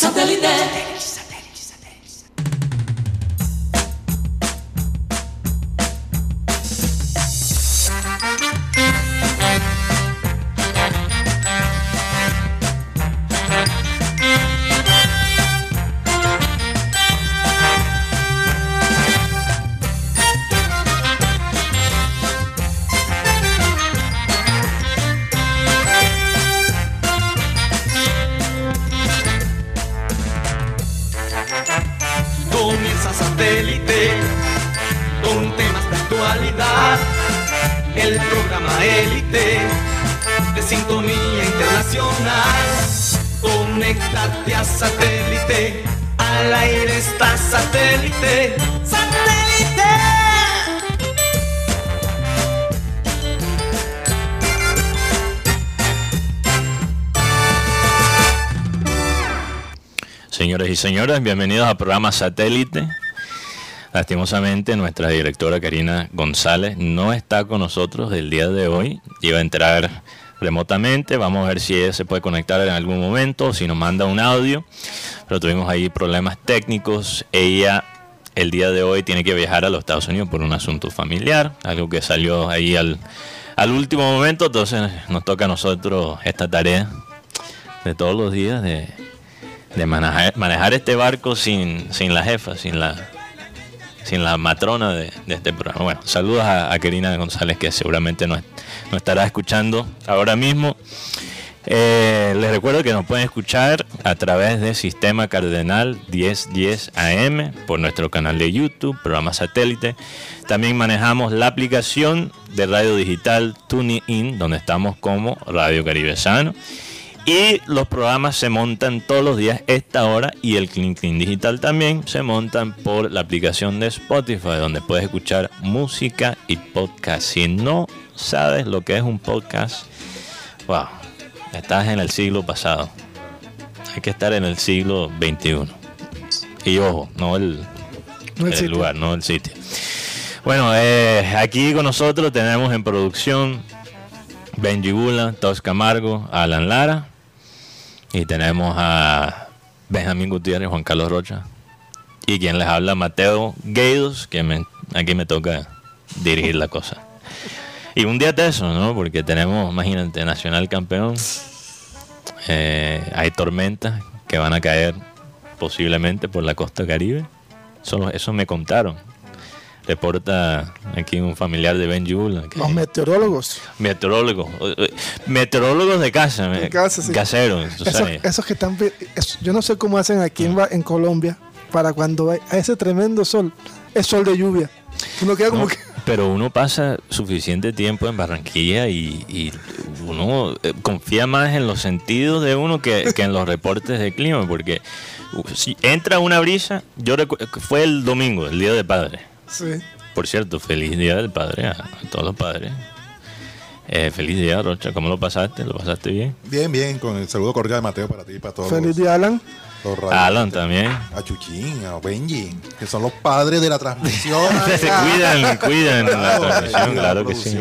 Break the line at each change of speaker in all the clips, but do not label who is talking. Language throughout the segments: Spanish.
Satellite.
Señores bienvenidos al programa Satélite. Lastimosamente, nuestra directora Karina González no está con nosotros el día de hoy. Iba a entrar remotamente. Vamos a ver si ella se puede conectar en algún momento o si nos manda un audio. Pero tuvimos ahí problemas técnicos. Ella el día de hoy tiene que viajar a los Estados Unidos por un asunto familiar, algo que salió ahí al, al último momento. Entonces nos toca a nosotros esta tarea de todos los días de de manejar, manejar este barco sin, sin la jefa, sin la sin la matrona de, este programa. Bueno, saludos a, a González que seguramente nos, nos estará escuchando ahora mismo. Eh, les recuerdo que nos pueden escuchar a través de Sistema Cardenal 1010 AM por nuestro canal de YouTube, programa satélite. También manejamos la aplicación de radio digital TuneIn, donde estamos como Radio Caribe Sano. Y los programas se montan todos los días, esta hora, y el Clean Clean Digital también se montan por la aplicación de Spotify, donde puedes escuchar música y podcast. Si no sabes lo que es un podcast, wow, estás en el siglo pasado. Hay que estar en el siglo XXI. Y ojo, no el,
No el
lugar, no el sitio. Bueno, eh, aquí con nosotros tenemos en producción Benji Bula, Tos Camargo, Alan Lara. Y tenemos a Benjamín Gutiérrez, Juan Carlos Rocha. Y quien les habla, Mateo Gueidos, que aquí me toca dirigir la cosa. Y un día de eso, ¿no? Porque tenemos, imagínate, Nacional Campeón. Eh, hay tormentas que van a caer posiblemente por la costa caribe. Eso, eso me contaron. Reporta aquí un familiar de Ben que-
Los meteorólogos.
Meteorólogos. eh, Meteorólogos de casa.
De
eh,
casa, sí.
Caseros.
Esos, que están. yo no sé cómo hacen aquí en, Ba- en Colombia para cuando hay a ese tremendo sol. Es sol de lluvia. Uno queda como
No,
que.
Pero uno pasa suficiente tiempo en Barranquilla y, y uno eh, confía más en los sentidos de uno que, que en los reportes de clima, porque si entra una brisa, yo fue el domingo, el Día del Padre.
Sí.
Por cierto, feliz Día del Padre a, a todos los padres. Eh, feliz día, Rocha. ¿Cómo lo pasaste? ¿Lo pasaste bien?
Bien, bien, con el saludo cordial de Mateo para ti y para todos
Feliz
los,
día, Alan.
los.
Alan también.
A Chuchín, a Benji, que son los padres de la transmisión.
Se cuidan, cuidan la
Claro,
transmisión,
la
claro que sí.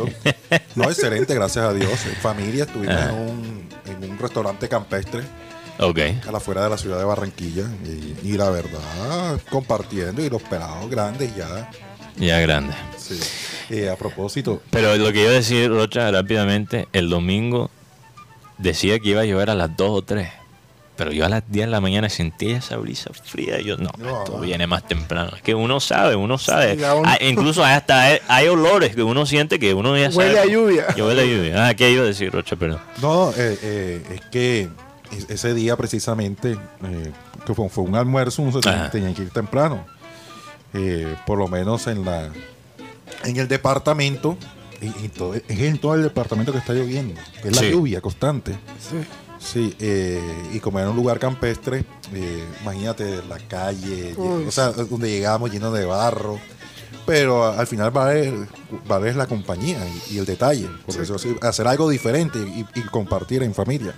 No, excelente, gracias a Dios. En familia estuvimos
Ah.
en, un, en un restaurante campestre
Ok.
a la afuera de la ciudad de Barranquilla. Y, y la verdad, compartiendo y los pelados grandes ya.
Ya grande.
Sí. Eh, a propósito,
Pero lo que iba a decir, Rocha, rápidamente, el domingo decía que iba a llover a las 2 o 3. Pero yo a las 10 de la mañana sentía esa brisa fría. y Yo, no,
No,
esto viene más temprano. Es que uno sabe, uno sabe.
Sí, uno-
Ah, incluso hasta hay, hay olores que uno siente que uno ya sabe.
Huele a lluvia.
Huele a lluvia. Ah, ¿qué iba a decir, Rocha? Perdón.
No, eh, eh, es que ese día precisamente, eh, que fue, fue un almuerzo, uno se tenía,
Ajá.
tenía que ir temprano. Eh, por lo menos en la en el departamento, y, y todo- es en todo el departamento que está lloviendo, es la
Sí.
lluvia constante.
Sí.
Sí, eh, y como era un lugar campestre, eh, imagínate la calle,
Uy.
o sea, donde llegamos lleno de barro. Pero a- al final vale, vale la compañía y, y el detalle. Por eso sí, hacer algo diferente y, y compartir en familia.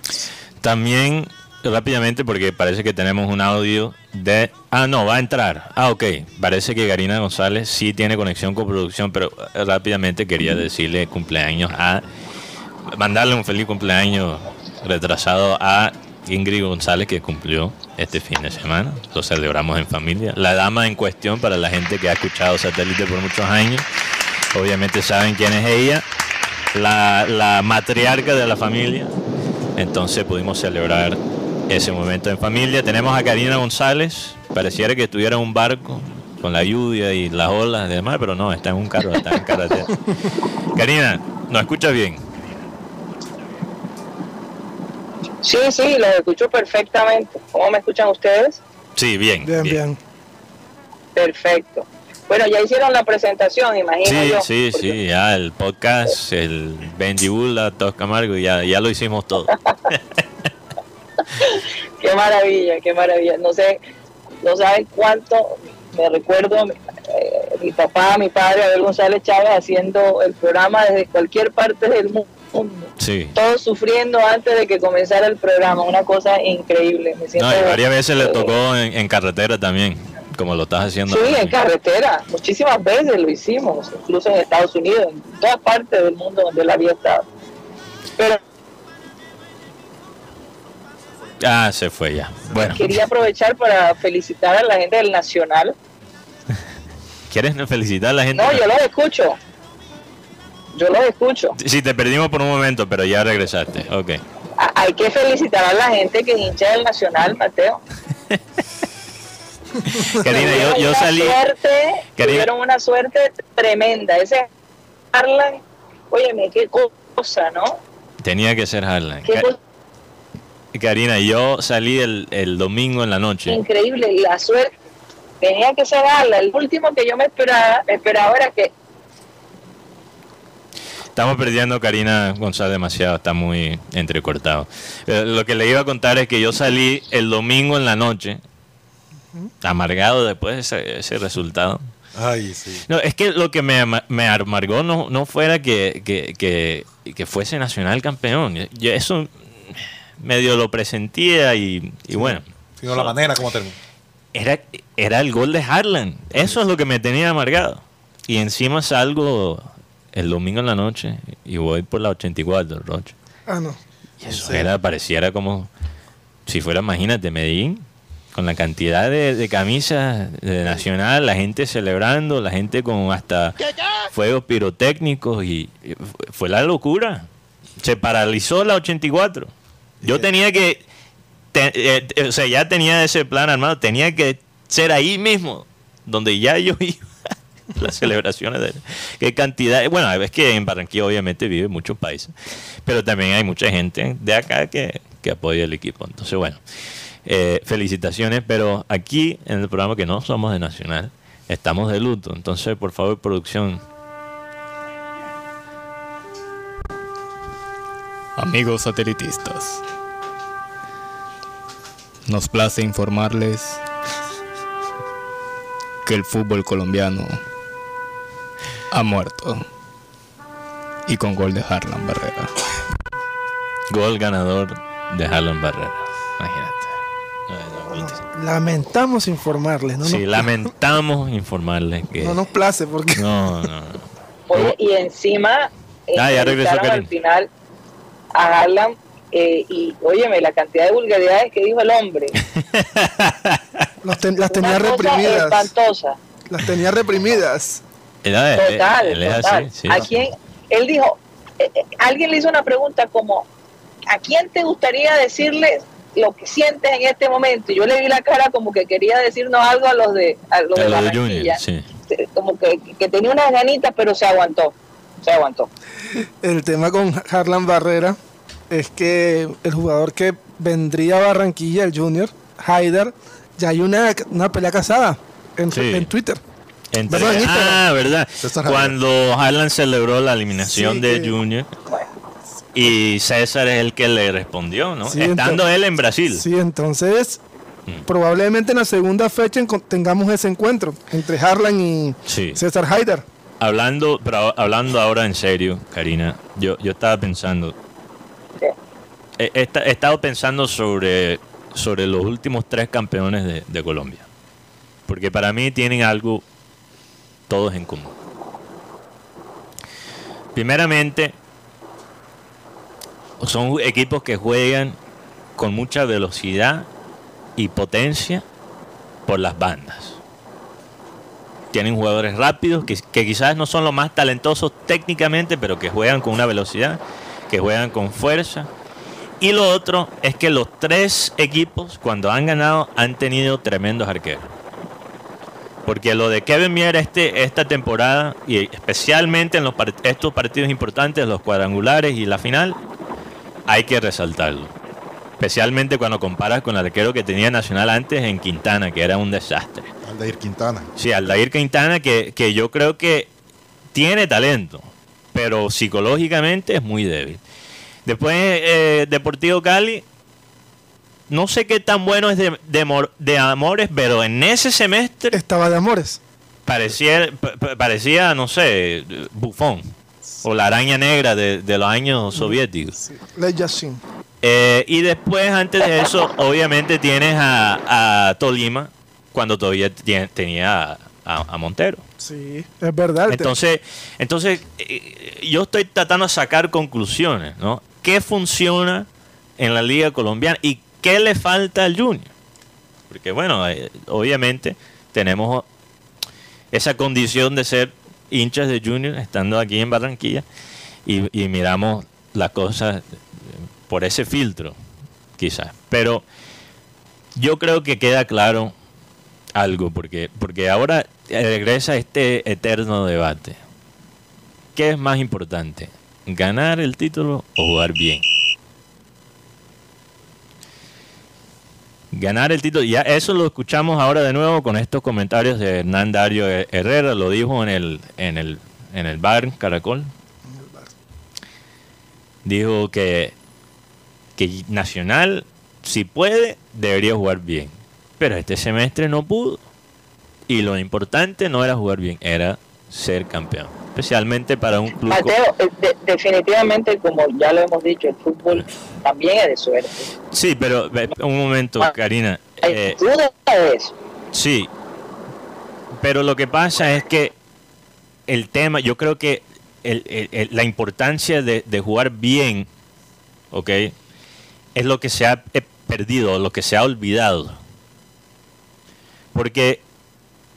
También, rápidamente, porque parece que tenemos un audio de... Ah, no, va a entrar. Ah, ok. Parece que Karina González sí tiene conexión con producción, pero eh, rápidamente quería decirle cumpleaños a... Mandarle un feliz cumpleaños retrasado a Ingrid González, que cumplió este fin de semana. Lo celebramos en familia. La dama en cuestión, para la gente que ha escuchado satélite por muchos años, obviamente saben quién es ella, la, la matriarca de la familia. Entonces pudimos celebrar ese momento en familia. Tenemos a Karina González, pareciera que estuviera en un barco con la lluvia y las olas y demás, pero no, está en un carro, está en carretera. Karina, ¿nos escuchas bien?
Sí, sí, los escucho perfectamente. ¿Cómo me escuchan ustedes?
Sí, bien.
Bien, bien.
Perfecto. Bueno, ya hicieron la presentación, imagino
Sí,
yo.
sí,
porque-
sí, ya el podcast, el Bendibula, Tos Camargo, ya, ya lo hicimos todo.
Qué maravilla, qué maravilla. No sé, no saben cuánto me recuerdo eh, mi papá, mi padre, Abel González Chávez, haciendo el programa desde cualquier parte del mundo.
Sí.
Todos sufriendo antes de que comenzara el programa. Una cosa increíble. Me siento,
No, y varias veces le tocó en, en carretera también, como lo estás haciendo.
Sí, en carretera. Muchísimas veces lo hicimos, incluso en Estados Unidos, en todas partes del mundo donde él había estado. Pero
Ah, se fue ya. Bueno,
quería aprovechar para felicitar a la gente del Nacional.
¿quieres felicitar a la gente?
No, yo los escucho. Yo los escucho.
Sí, te perdimos por un momento, pero ya regresaste. Ok.
Hay que felicitar a la gente que es hincha del Nacional, Mateo.
Karina, yo,
Tuvieron
yo
una
salí.
Suerte,
Karina.
Tuvieron una suerte tremenda. Ese Harlan, óyeme, qué cosa, ¿no?
Tenía que ser Harlan.
Qué
Karina, yo salí el, el domingo en la noche.
increíble. Y la suerte tenía que ser Harlan. El último que yo me esperaba, esperaba era que
Estamos perdiendo a Karina González demasiado, está muy entrecortado. Eh, lo que le iba a contar es que yo salí el domingo en la noche, amargado después de ese, ese resultado.
Ay, sí.
No, es que lo que me, me amargó no, no fuera que, que, que, que fuese Nacional campeón. Yo eso medio lo presentía y, y bueno,
Sino la manera como terminó.
era, era el gol de Harlan. Eso es lo que me tenía amargado. Y encima salgo el domingo en la noche y voy por la 84, Roche.
Ah, no.
Y eso era, pareciera como si fuera, imagínate, Medellín, con la cantidad de, de camisas de Nacional, la gente celebrando, la gente con hasta fuegos pirotécnicos y, y fu- fue la locura. Se paralizó la 84. Yo tenía que, te- eh, eh, o sea, ya tenía ese plan armado, tenía que ser ahí mismo, donde ya yo iba. Las celebraciones de qué cantidad. Bueno, es que en Barranquilla obviamente vive muchos países, pero también hay mucha gente de acá que, que apoya el equipo. Entonces, bueno, eh, felicitaciones, pero aquí en el programa que no somos de Nacional, estamos de luto. Entonces, por favor, producción.
Amigos satelitistas, nos place informarles que el fútbol colombiano ha muerto y con gol de Harlan Barrera.
Gol ganador de Harlan Barrera. Imagínate.
Lamentamos informarles, ¿no?
sí,
nos,
lamentamos informarles que.
no nos place porque
No, no, no.
Oye, y encima
Ah, ya regresó
al final a Harlan eh, y óyeme la cantidad de vulgaridades que dijo el hombre
los ten- las tenía
Una cosa
reprimidas.
espantosa
Las tenía reprimidas.
Él-
total,
él
total.
así, sí.
¿A quién? Él dijo, eh, eh, alguien le hizo una pregunta como, ¿a quién te gustaría decirle lo que sientes en este momento? Y yo le vi la cara como que quería decirnos algo a los de, a los
A
de
lo
Barranquilla.
Junior, sí.
Como que, que tenía unas ganitas, pero se aguantó. Se aguantó.
El tema con Harlan Barrera es que el jugador que vendría a Barranquilla, el Junior, Haider, ya hay una, una pelea casada en,
Sí.
en Twitter.
Entre-
Bueno,
ah, verdad. Cuando Harlan celebró la eliminación
Sí,
de
que-
Junior y César es el que le respondió, ¿no?
Sí,
Estando él en Brasil.
Sí, entonces
Mm.
probablemente en la segunda fecha tengamos ese encuentro entre Harlan y
Sí.
César Haider.
Hablando, pero hablando ahora en serio, Karina, yo, yo estaba pensando,
¿Qué?
he, he esta- he estado pensando sobre, sobre los últimos tres campeones de, de Colombia. Porque para mí tienen algo todos en común. Primeramente, son equipos que juegan con mucha velocidad y potencia por las bandas. Tienen jugadores rápidos que, quizás no son los más talentosos técnicamente, pero que juegan con una velocidad, que juegan con fuerza. Y lo otro es que los tres equipos, cuando han ganado, han tenido tremendos arqueros. Porque lo de Kevin Mier este, esta temporada, y especialmente en estos partidos importantes, los cuadrangulares y la final, hay que resaltarlo. Especialmente cuando comparas con el arquero que tenía Nacional antes en Quintana, que era un desastre.
Aldair Quintana.
Sí, Aldair Quintana, que, que yo creo que tiene talento, pero psicológicamente es muy débil. Después, eh, Deportivo Cali, no sé qué tan bueno es de, de, de Amores, pero en ese semestre
Estaba de amores.
parecía, pa- pa- parecía no sé, bufón. O la araña negra de, de los años soviéticos.
Ley Yashin.
Eh, y después, antes de eso, obviamente tienes a, a Tolima, cuando todavía tenía a, Montero.
Sí, es verdad.
Entonces, entonces eh, yo estoy tratando de sacar conclusiones, ¿no? ¿Qué funciona en la liga colombiana y qué le falta al Junior? Porque bueno, eh, obviamente tenemos esa condición de ser hinchas de Junior estando aquí en Barranquilla y, y miramos las cosas por ese filtro, quizás. Pero yo creo que queda claro algo, porque, porque ahora regresa este eterno debate. ¿Qué es más importante? ¿Ganar el título o jugar bien? Ganar el título, ya eso lo escuchamos ahora de nuevo con estos comentarios de Hernán Dario Herrera, lo dijo en el, en el, en el bar Caracol. Dijo que, que Nacional, si puede, debería jugar bien. Pero este semestre no pudo. Y lo importante no era jugar bien, era ser campeón. Especialmente para un club.
Mateo, eh, de- definitivamente, como ya lo hemos dicho, el fútbol también es de suerte.
Sí, pero un momento, Karina.
Hay
Eh,
duda de eso.
sí. Pero lo que pasa es que el tema, yo creo que el- el- el- la importancia de, de jugar bien, ¿ok? Es lo que se ha perdido, lo que se ha olvidado. Porque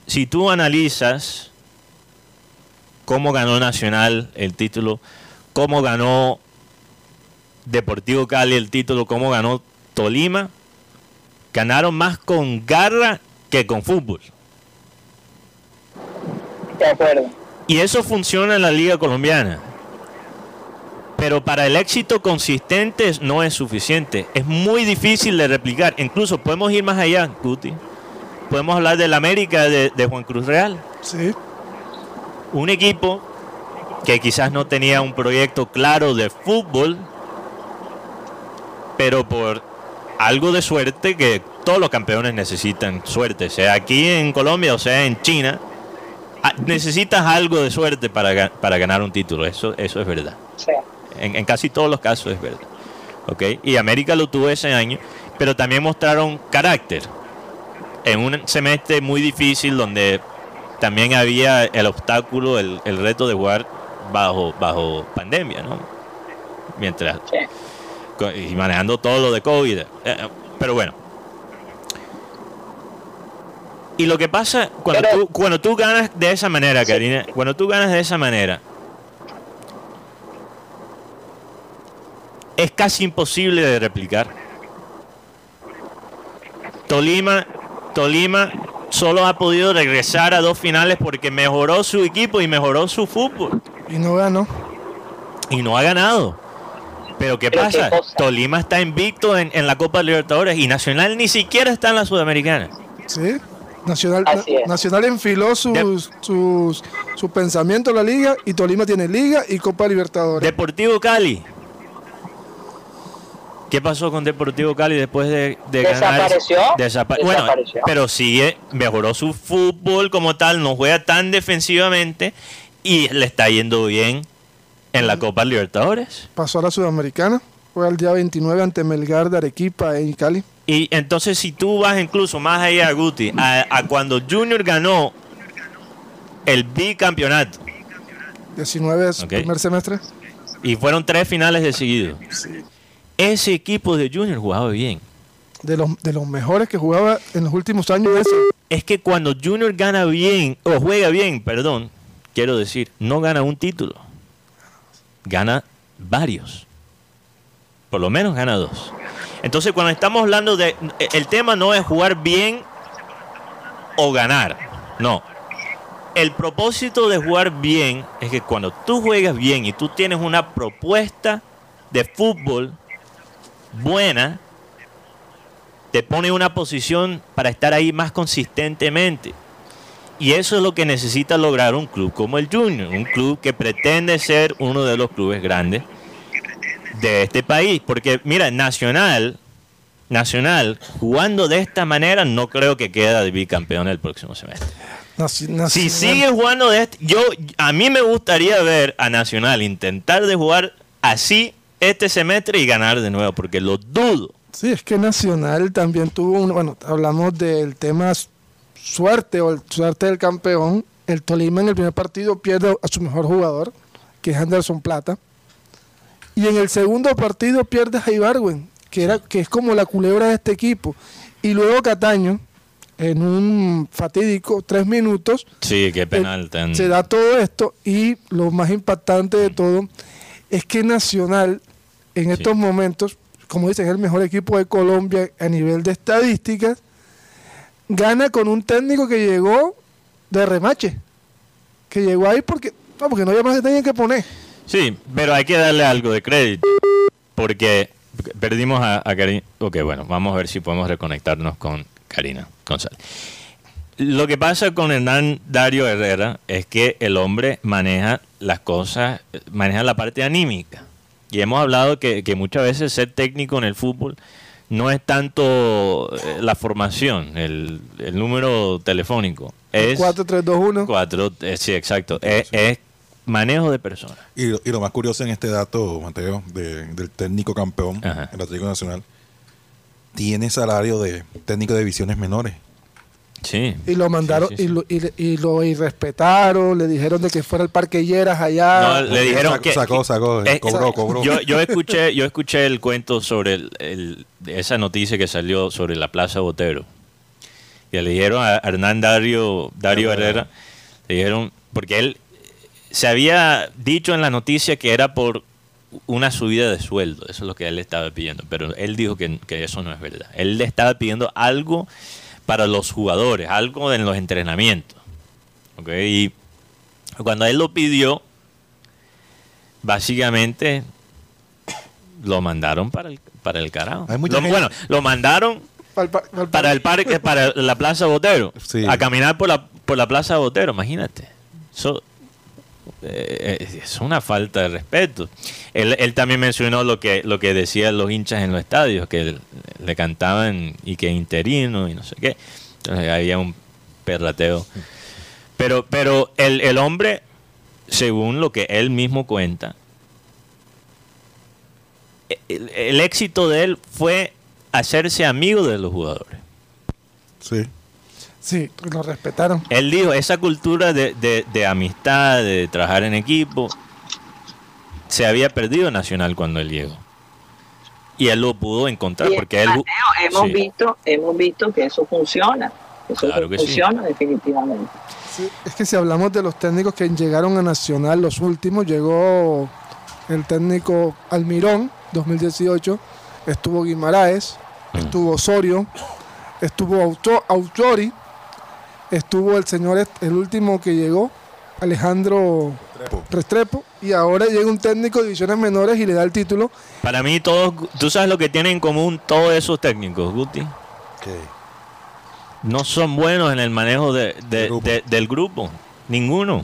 si tú analizas cómo ganó Nacional el título, cómo ganó Deportivo Cali el título, cómo ganó Tolima, ganaron más con garra que con fútbol.
De acuerdo.
Y eso funciona en la liga colombiana. Pero para el éxito consistente no es suficiente. Es muy difícil de replicar. Incluso podemos ir más allá, Guti. Podemos hablar del América de, de Juan Cruz Real.
Sí,
Un equipo que quizás no tenía un proyecto claro de fútbol, pero por algo de suerte que todos los campeones necesitan suerte, sea aquí en Colombia o sea en China, ah, necesitas algo de suerte para, para ganar un título, eso, eso es verdad. En, en casi todos los casos es verdad. ¿ok? Y América lo tuvo ese año, pero también mostraron carácter. En un semestre muy difícil donde también había el obstáculo, el, el reto de jugar bajo, bajo pandemia, ¿no? Mientras
sí.
y manejando todo lo de COVID. eh, eh, pero bueno. Y lo que pasa cuando,
Pero-
tú, cuando tú ganas de esa manera, Karina, cuando tú ganas de esa manera, es casi imposible de replicar. Tolima, Tolima solo ha podido regresar a dos finales porque mejoró su equipo y mejoró su fútbol
y no ganó.
y no ha ganado. Pero ¿qué
Pero
pasa? Tolima está invicto en, en la Copa Libertadores y Nacional ni siquiera está en la Sudamericana.
Sí. Nacional. Nacional enfiló sus, sus, su pensamiento en la liga y Tolima tiene liga y Copa Libertadores.
Deportivo Cali. ¿Qué pasó con Deportivo Cali después de, de ganar?
Desapareció.
Desapa- bueno,
Desapareció.
pero sigue, mejoró su fútbol como tal, no juega tan defensivamente y le está yendo bien en la Copa Libertadores.
Pasó a la Sudamericana. Fue el día 29 ante Melgar de Arequipa en Cali.
Y entonces si tú vas incluso más allá, Guti, a, a cuando Junior ganó el bicampeonato
19 es
Ok.
primer semestre.
y fueron tres finales de seguido, ese equipo de Junior jugaba bien.
de los, de los mejores que jugaba en los últimos años.
Es que cuando Junior gana bien, o juega bien, perdón, quiero decir, no gana un título, gana varios. Por lo menos gana dos. Entonces, cuando estamos hablando de. El tema no es jugar bien o ganar. No. El propósito de jugar bien es que cuando tú juegas bien y tú tienes una propuesta de fútbol buena, te pone en una posición para estar ahí más consistentemente. Y eso es lo que necesita lograr un club como el Junior, un club que pretende ser uno de los clubes grandes de este país. Porque mira, Nacional, Nacional, jugando de esta manera, no creo que quede de bicampeón el próximo semestre. Si sigue jugando de este, yo a mí me gustaría ver a Nacional intentar de jugar así este semestre y ganar de nuevo, porque lo dudo.
Sí, es que Nacional también tuvo un, bueno, hablamos del tema suerte o el suerte del campeón. El Tolima en el primer partido pierde a su mejor jugador, que es Anderson Plata. Y en el segundo partido pierde a Ibarwen, que, era, que es como la culebra de este equipo. Y luego Cataño, en un fatídico tres minutos,
Sí, qué penal
eh, se da todo esto y lo más impactante de todo es que Nacional en estos momentos, como dicen, es el mejor equipo de Colombia a nivel de estadísticas, gana con un técnico que llegó de remache, que llegó ahí porque no, porque no había más que tenían que poner.
Sí, pero hay que darle algo de crédito. Porque perdimos a, a Karina. Ok, bueno, vamos a ver si podemos reconectarnos con Karina González. Lo que pasa con Hernán Dario Herrera es que el hombre maneja las cosas, eh, maneja la parte anímica. Y hemos hablado que, que muchas veces ser técnico en el fútbol no es tanto eh, la formación, el, el número telefónico. Es
4-3-2-1.
cuatro, eh, sí, exacto. Es, es manejo de personas.
Y, lo- y lo más curioso en este dato, Mateo, de- del técnico campeón
Ajá.
en el Atlético Nacional, tiene salario de técnico de divisiones menores.
Sí.
Y lo mandaron
Sí, sí, sí.
Y, lo, y, le- y lo irrespetaron, le dijeron de que fuera el Parque Lleras allá.
No, le dijeron
Sacó,
que
sacó, sacó,
Eh,
cobró, cobró.
Yo, yo escuché, yo escuché el cuento sobre el- el- esa noticia que salió sobre la Plaza Botero. Y le dijeron a Hernán Dario, Dario
Herrera.
Herrera, le dijeron, porque él se había dicho en la noticia que era por una subida de sueldo, eso es lo que él estaba pidiendo, pero él dijo que, que eso no es verdad. Él le estaba pidiendo algo para los jugadores, algo en los entrenamientos. ¿ok? Y cuando él lo pidió, básicamente lo mandaron para el, para el carajo.
Hay mucha
Lo-
gente-
bueno, lo mandaron
Pa'l pa- pa'l
para el parque, para la Plaza Botero,
Sí.
a caminar por la, por la Plaza Botero, imagínate. Eso eh, es una falta de respeto. Él, él también mencionó lo que, lo que decían los hinchas en los estadios, que le cantaban y que interino y no sé qué. Entonces había un perrateo. Pero, pero el, el hombre, según lo que él mismo cuenta, el, el éxito de él fue hacerse amigo de los jugadores.
Sí.
Sí, lo respetaron.
Él dijo, esa cultura de, de- de amistad, de trabajar en equipo, se había perdido en Nacional cuando él llegó. Y él lo pudo encontrar
Y,
porque él...
Mateo, hemos
sí.
visto, hemos visto que eso funciona. Eso
Claro que sí.
funciona definitivamente.
Sí, es que si hablamos de los técnicos que llegaron a Nacional, los últimos, llegó el técnico Almirón, 2018, estuvo Guimaraes,
Mm.
estuvo Osorio, estuvo Auto- Autori, estuvo el señor, el último que llegó, Alejandro
Trepo.
Restrepo, y ahora llega un técnico de divisiones menores y le da el título.
Para mí todos, tú sabes lo que tienen en común todos esos técnicos, Guti.
Que
No son buenos en el manejo de- de-
Del grupo.
de- del grupo. Ninguno.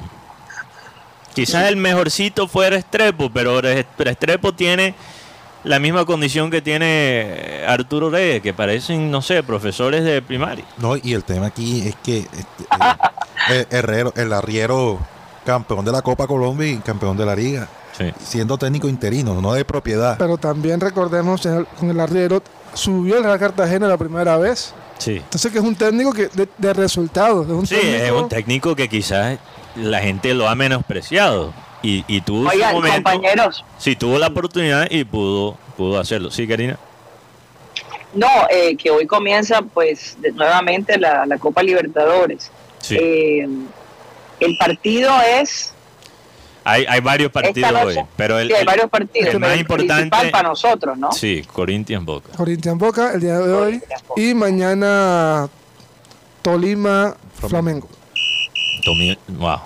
Quizás el mejorcito fue Restrepo, pero Res- Restrepo tiene la misma condición que tiene Arturo Reyes, que parecen, no sé, profesores de primaria.
No, y el tema aquí es que este, eh, eh, Herrero, el arriero campeón de la Copa Colombia y campeón de la Liga,
Sí.
siendo técnico interino, no de propiedad.
Pero también recordemos, el- con el arriero, subió el Real Cartagena la primera vez.
Sí.
Entonces que es un técnico que de, de resultados. Es un
Sí, es un técnico que quizás la gente lo ha menospreciado. Y, y tuvo
Oigan,
momento.
compañeros,
Sí, tuvo la oportunidad y pudo, pudo hacerlo. Sí, Karina.
No, eh, que hoy comienza pues de- nuevamente la, la Copa Libertadores.
Sí.
Eh, el partido es
Hay, hay varios partidos hoy, pero el,
Sí, hay
el-
varios partidos.
el más
pero
importante-
principal para nosotros, ¿no?
sí, Corinthians Boca.
Corinthians Boca el día de hoy. Y mañana Tolima Flamengo.
Tomi- wow.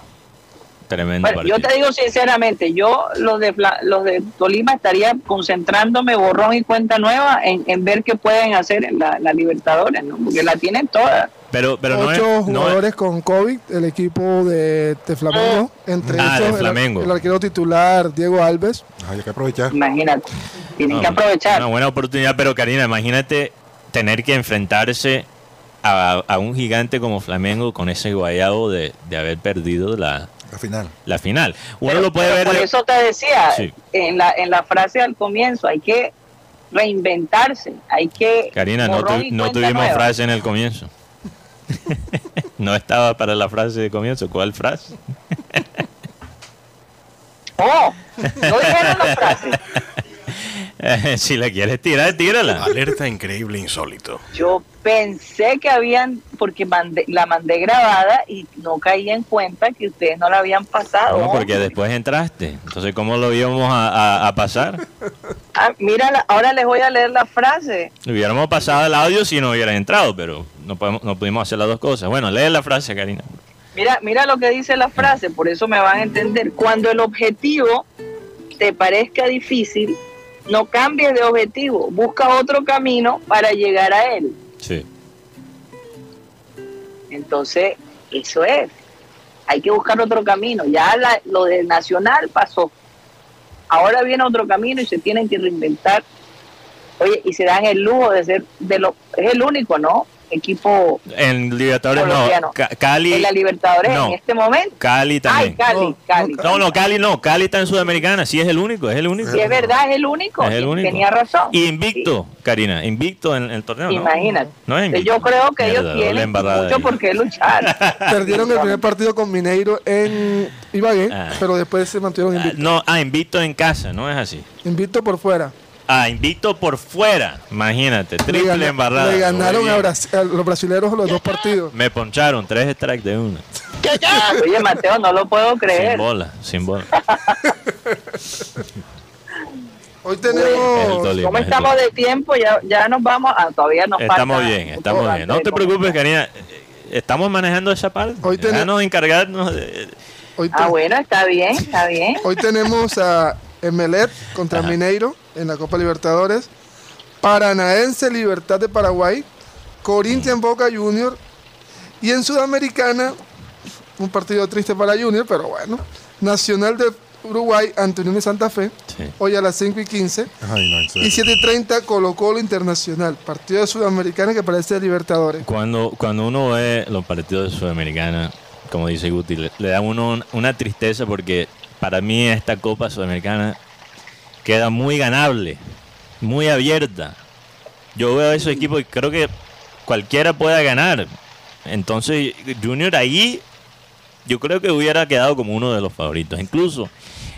Tremendo
Bueno, yo te digo sinceramente, yo los de Fla- los de Tolima estaría concentrándome borrón y cuenta nueva en, en ver qué pueden hacer en la, la Libertadores, ¿no? Porque la tienen toda.
Pero, pero no es,
Ocho
no es-
jugadores con COVID, el equipo de, de Flamengo. Entre
Ah, de
ellos el-
Flamengo.
El, arquero titular Diego Alves.
Hay que aprovechar.
Imagínate, tienen
no,
que aprovechar.
Una buena oportunidad, pero Karina, imagínate tener que enfrentarse a, a un gigante como Flamengo con ese guayabo de, de haber perdido la,
Al final.
la final. Uno
Pero-
lo puede ver.
Por
de-
eso te decía,
Sí.
en, la, en la frase al comienzo, hay que reinventarse, hay que...
Karina, no, tu- no tuvimos
nueva.
frase en el comienzo. no estaba para la frase de comienzo. ¿Cuál frase?
Oh, no dijeron la frase.
si la quieres tirar, tírala.
Alerta increíble insólito.
Yo pensé que habían, porque mandé- la mandé grabada y no caí en cuenta que ustedes no la habían pasado.
No, porque después entraste. Entonces, ¿cómo lo íbamos a, a- a pasar?
Ah, mira, la- ahora les voy a leer la frase.
Hubiéramos pasado el audio si no hubieran entrado, pero no, podemos, no pudimos hacer las dos cosas. Bueno, lee la frase, Karina.
Mira, mira lo que dice la frase, por eso me van a entender. Cuando el objetivo te parezca difícil, no cambies de objetivo, busca otro camino para llegar a él.
Sí.
Entonces, eso es. Hay que buscar otro camino. Ya la- lo del nacional pasó. Ahora viene otro camino y se tienen que reinventar. Oye, y se dan el lujo de ser de lo es el único, ¿no? Equipo
En Libertadores no.
Colombiano.
Cali.
en la Libertadores
no.
en este momento.
Cali
Ay,
también.
Cali,
No,
Cali.
no,
No, no, Cali no. Cali está en Sudamericana. Sí, es el único. Es el único.
Sí, es verdad, es el único.
Es el único.
Tenía razón.
Y invicto, Karina. Invicto en el torneo.
Imagínate.
No es invicto.
Yo creo que
Mierda,
ellos tienen mucho
ahí.
por qué luchar.
Perdieron el primer partido con Mineiro en Ibagué,
Ah.
pero después se mantuvieron
Ah,
invictos.
No, ah, invicto en casa. No es así.
Invicto por fuera.
Ah, invicto por fuera. Imagínate.
Le,
Triple
gana-
embarrada.
le ganaron a. Bras- a los brasileños los dos partidos.
Me poncharon tres strikes de una.
Oye, Mateo, no lo puedo
Sin
creer.
bola, sin bola.
Hoy tenemos
Tolima,
¿Cómo estamos de tiempo? Ya, ya nos vamos. Ah, todavía nos
Estamos
falta
bien, estamos bien. No te preocupes. Karina. Estamos manejando esa parte.
Hoy ten-
Déjanos encargarnos de...
hoy, te-
Ah, bueno, está bien, está bien.
hoy tenemos a Emelet contra
Ajá.
Mineiro en la Copa Libertadores, Paranaense Libertad de Paraguay, Corinthians Boca Junior y en Sudamericana un partido triste para Junior, pero bueno, Nacional de Uruguay ante Unión de Santa Fe,
Sí.
hoy a las 5 y 15
Ay, no, en serio.
y 7.30 Colo Colo Internacional, partido de Sudamericana que parece de Libertadores.
Cuando, cuando uno ve los partidos de Sudamericana, como dice Guti, le, le da uno un- una tristeza porque para mí esta Copa Sudamericana queda muy ganable, muy abierta. Yo veo a esos equipos y creo que cualquiera pueda ganar. Entonces, Junior ahí yo creo que hubiera quedado como uno de los favoritos. Incluso,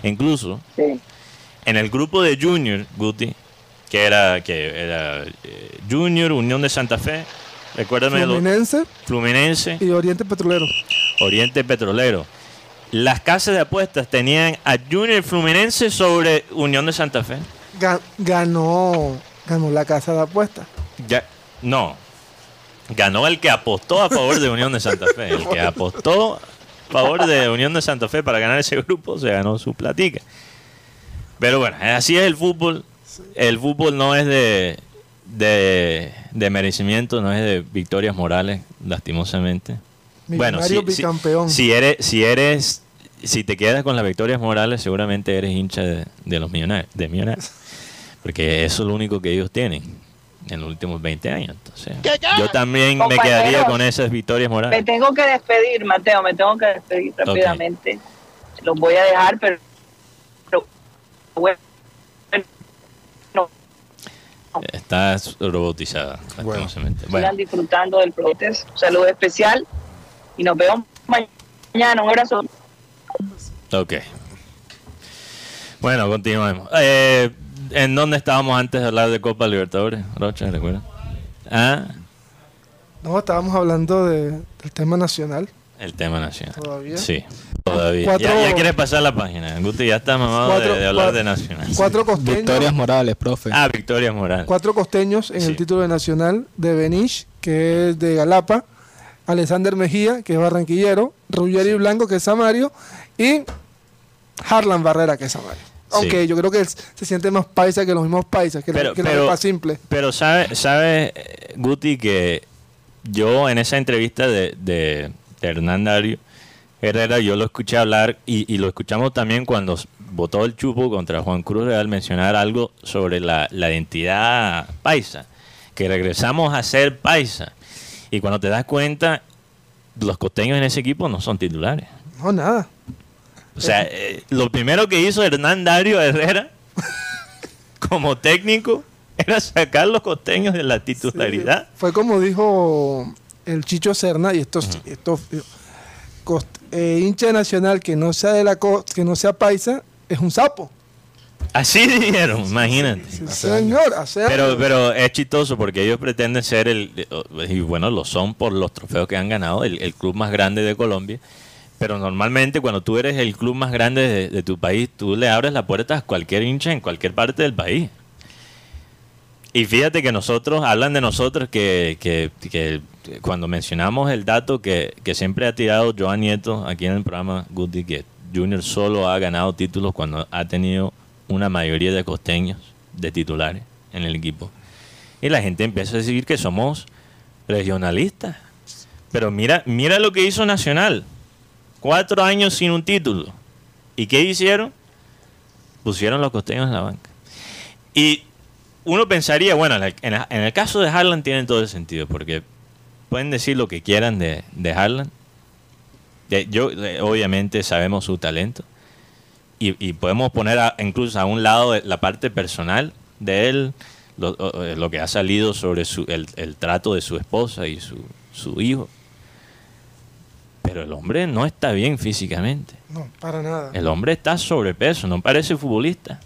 incluso
Sí.
en el grupo de Junior, Guti, que era, que era eh, Junior, Unión de Santa Fe, recuérdame, lo-
Fluminense
Fluminense,
y Oriente Petrolero.
Oriente Petrolero. Las casas de apuestas tenían a Junior Fluminense sobre Unión de Santa Fe.
Ga- ganó, ganó la casa de apuestas.
Ya, no. Ganó el que apostó a favor de Unión de Santa Fe. El que apostó a favor de Unión de Santa Fe para ganar ese grupo se ganó su platica. Pero bueno, así es el fútbol. El fútbol no es de, de, de merecimiento, no es de victorias morales, lastimosamente. Bueno, si,
bicampeón.
si eres, si eres, si te quedas con las victorias morales, seguramente eres hincha de, de los millonarios, de millonarios. Porque eso es lo único que ellos tienen en los últimos 20 años. Entonces, yo también me quedaría con esas victorias
Me
morales.
tengo que despedir, Mateo, me tengo que despedir rápidamente. Los voy a dejar, pero, pero bueno, no,
Estás robotizada,
Bueno.
lastimosamente.
sigan
Bueno,
disfrutando del protest. Un saludo especial y nos vemos mañana. Un abrazo.
ok. Bueno, continuemos. Eh, ¿En dónde estábamos antes de hablar de Copa Libertadores? Rocha, ¿recuerda? Ah,
No, estábamos hablando de- del tema nacional.
el tema nacional.
¿Todavía?
Sí, todavía.
Cuatro-
Ya, ya quieres pasar la página. Guti ya está mamado
Cuatro-
de, de hablar
cua-
de nacional.
Cuatro costeños,
Victorias Morales, profe.
Ah, Victoria Moral.
cuatro costeños en
Sí.
el título de nacional de Benich, que es de Galapa, Alexander Mejía, que es barranquillero, Ruggeri Blanco, que es Samario, y Harlan Barrera, que es Samario. Aunque
Sí.
yo creo que se siente más paisa que los mismos paisas, que,
Pero-
la, que la
pero-
ropa simple.
Pero sabe, sabe eh, Guti, que yo en esa entrevista de, de, de Hernán Dario Herrera, yo lo escuché hablar y, y lo escuchamos también cuando votó el chupo contra Juan Cruz Real mencionar algo sobre la, la identidad paisa, que regresamos a ser paisa. Y cuando te das cuenta, los costeños en ese equipo no son titulares.
No, nada.
O sea, eh, lo primero que hizo Hernán Dario Herrera como técnico era sacar los costeños de la titularidad.
Fue como dijo el Chicho Serna, y esto, esto cost- eh, hincha nacional que no sea de la que no sea paisa, es un sapo.
Así dijeron, imagínate.
Señor,
Pero, pero es chistoso porque ellos pretenden ser el, y bueno, lo son por los trofeos que han ganado, el, el club más grande de Colombia. Pero normalmente cuando tú eres el club más grande de, de tu país, tú le abres la puerta a cualquier hincha en cualquier parte del país. Y fíjate que nosotros, hablan de nosotros que, que- que cuando mencionamos el dato que, que siempre ha tirado Joan Nieto aquí en el programa Goody, que Junior solo ha ganado títulos cuando ha tenido una mayoría de costeños de titulares en el equipo. Y la gente empieza a decir que somos regionalistas. Pero mira, mira lo que hizo Nacional. Cuatro años sin un título. ¿Y qué hicieron? Pusieron los costeños en la banca. Y uno pensaría, bueno, en el, caso de Harlan tiene todo el sentido, porque pueden decir lo que quieran de, de Harlan. De- yo, de- obviamente sabemos su talento. Y, y podemos poner a- incluso a un lado la parte personal de él, lo, lo que ha salido sobre su, el, el trato de su esposa y su, su hijo. Pero el hombre no está bien físicamente.
No, para nada.
El hombre está sobrepeso, no parece futbolista.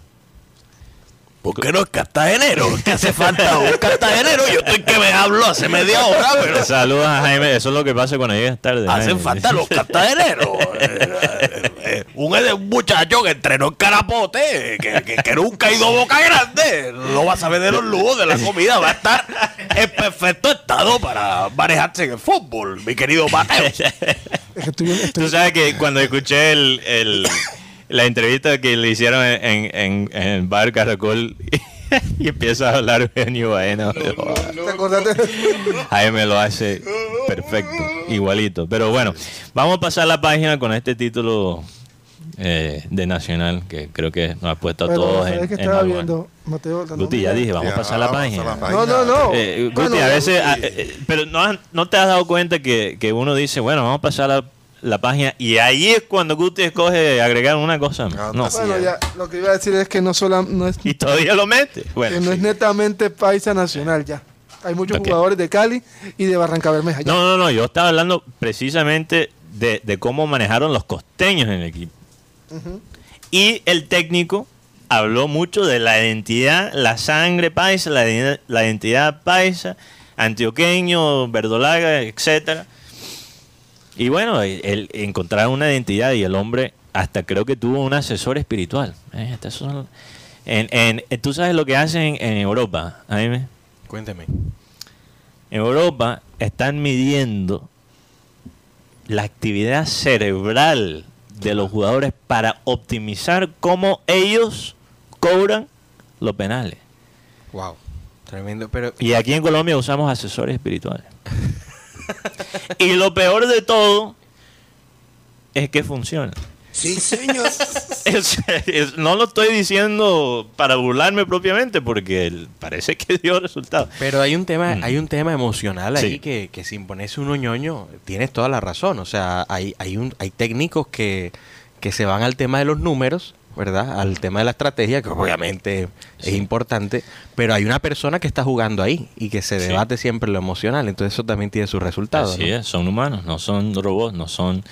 ¿Por qué no es cartagenero? ¿Qué hace falta un cartagenero? Yo estoy que me hablo hace media hora, pero
Saludos a Jaime, eso es lo que pasa cuando llegas tarde.
hacen
Jaime.
falta los cartageneros. Un, muchacho que entrenó en Carapote, que, que- que nunca ha ido a Boca Grande, no va a saber de los lujos de la comida, va a estar en perfecto estado para manejarse en el fútbol, mi querido Mateo.
Tú sabes que cuando escuché el, el- la entrevista que le hicieron en, en, en- el bar Caracol y empieza a hablar Eugenio Baena,
¿Te acordaste?
Jaime lo hace perfecto, igualito. Pero bueno, vamos a pasar la página con este título eh, de Nacional que creo que nos ha puesto a
Pero,
todos
¿sabes
en,
que estaba
manual.
viendo, Mateo? la
Guti, ya dije, vamos
Ya,
a pasar la página.
No, no, no.
Eh, Guti,
Bueno,
a veces, ah, eh, eh, pero no, has- no te has dado cuenta que, que uno dice, bueno, vamos a pasar la, la página y ahí es cuando Guti escoge agregar una cosa.
Ah,
No.
así
Bueno, ya, lo que iba a decir es que no, solo, no, es,
Y todavía lo mete.
que
Bueno,
no es netamente paisa nacional ya. Hay muchos jugadores de Cali y de Barranca Bermeja. ya.
no, no, no, yo estaba hablando precisamente de, de cómo manejaron los costeños en el equipo. Y el técnico habló mucho de la identidad, la sangre paisa, la, ide- la identidad paisa, antioqueño, verdolaga, etcétera. Y bueno, él encontraron una identidad y el hombre hasta creo que tuvo un asesor espiritual. Eh, son- en, en- ¿Tú sabes lo que hacen en Europa, Jaime?
Cuénteme.
En Europa están midiendo la actividad cerebral de los jugadores para optimizar cómo ellos cobran los penales.
Wow. Tremendo, pero
Y aquí en Colombia usamos asesores espirituales. y lo peor de todo es que funciona.
Sí, señor.
Es- es- no lo estoy diciendo para burlarme propiamente porque parece que dio resultado.
Pero hay un tema,
Mm.
hay un tema emocional ahí
Sí.
que, que sin ponerse uno ñoño, tienes toda la razón. O sea, hay, hay un, hay técnicos que, que se van al tema de los números, ¿verdad? Al tema de la estrategia, que obviamente es importante, pero hay una persona que está jugando ahí y que se
Sí.
debate siempre lo emocional. Entonces eso también tiene sus resultados.
Así
¿no?
es, son humanos, no son robots, no son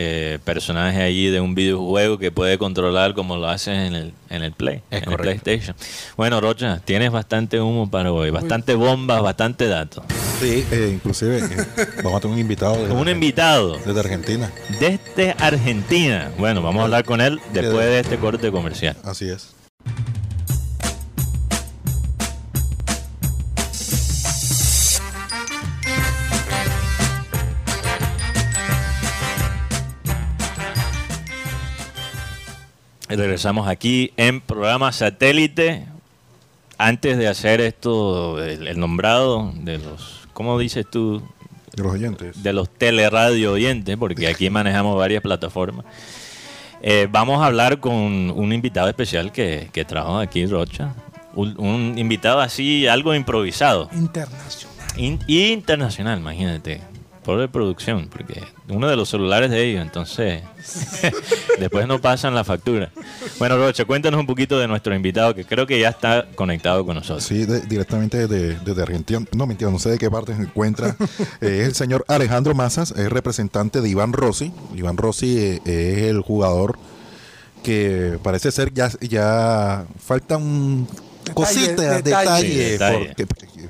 eh, personaje allí de un videojuego que puede controlar como lo haces en el, en el Play,
Es
en el. PlayStation. Bueno, Rocha, tienes bastante humo para hoy, bastante bombas, bastante datos.
Sí, eh, inclusive eh, vamos a tener un invitado de,
Un invitado
desde Argentina.
desde Argentina. Bueno, vamos a hablar con él después de este corte comercial.
Así es.
Regresamos aquí en programa satélite. Antes de hacer esto, el, el nombrado de los, ¿cómo dices tú?
De los oyentes.
De los teleradio oyentes, porque aquí manejamos varias plataformas. Eh, vamos a hablar con un invitado especial que, que trajo aquí Rocha. Un, un invitado así, algo improvisado.
Internacional.
In- internacional, imagínate. Por de producción, porque uno de los celulares de ellos, entonces después no pasan la factura. Bueno, Rocha, cuéntanos un poquito de nuestro invitado que creo que ya está conectado con nosotros.
Sí, de- directamente desde, desde Argentina. No, mentira, no sé de qué parte se encuentra. Eh, es el señor Alejandro Mazas, es representante de Iván Rossi. Iván Rossi eh, es el jugador que parece ser ya, ya falta un
Detalle,
cosita,
detalle.
detalle,
Sí, detalle.
porque-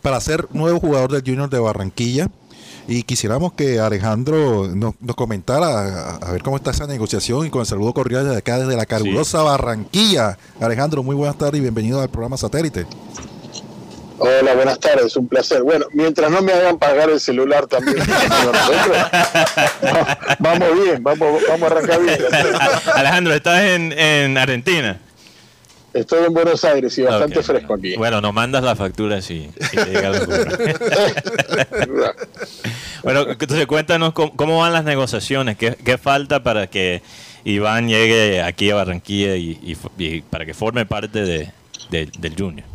para ser nuevo jugador del Junior de Barranquilla. Y quisiéramos que Alejandro nos, nos comentara a, a ver cómo está esa negociación y con el saludo cordial de acá desde la calurosa Barranquilla. Alejandro, muy buenas tardes y bienvenido al programa Satélite.
Hola, buenas tardes, un placer. Bueno, mientras no me hagan pagar el celular también, vamos bien, vamos, vamos a arrancar bien.
Alejandro, estás en, en Argentina.
Estoy en Buenos Aires y bastante fresco
bueno.
aquí.
Bueno, nos mandas la factura si, si te llega. Bueno, entonces cuéntanos cómo, cómo van las negociaciones, qué, qué falta para que Iván llegue aquí a Barranquilla y, y f- y para que forme parte de, de- del Junior.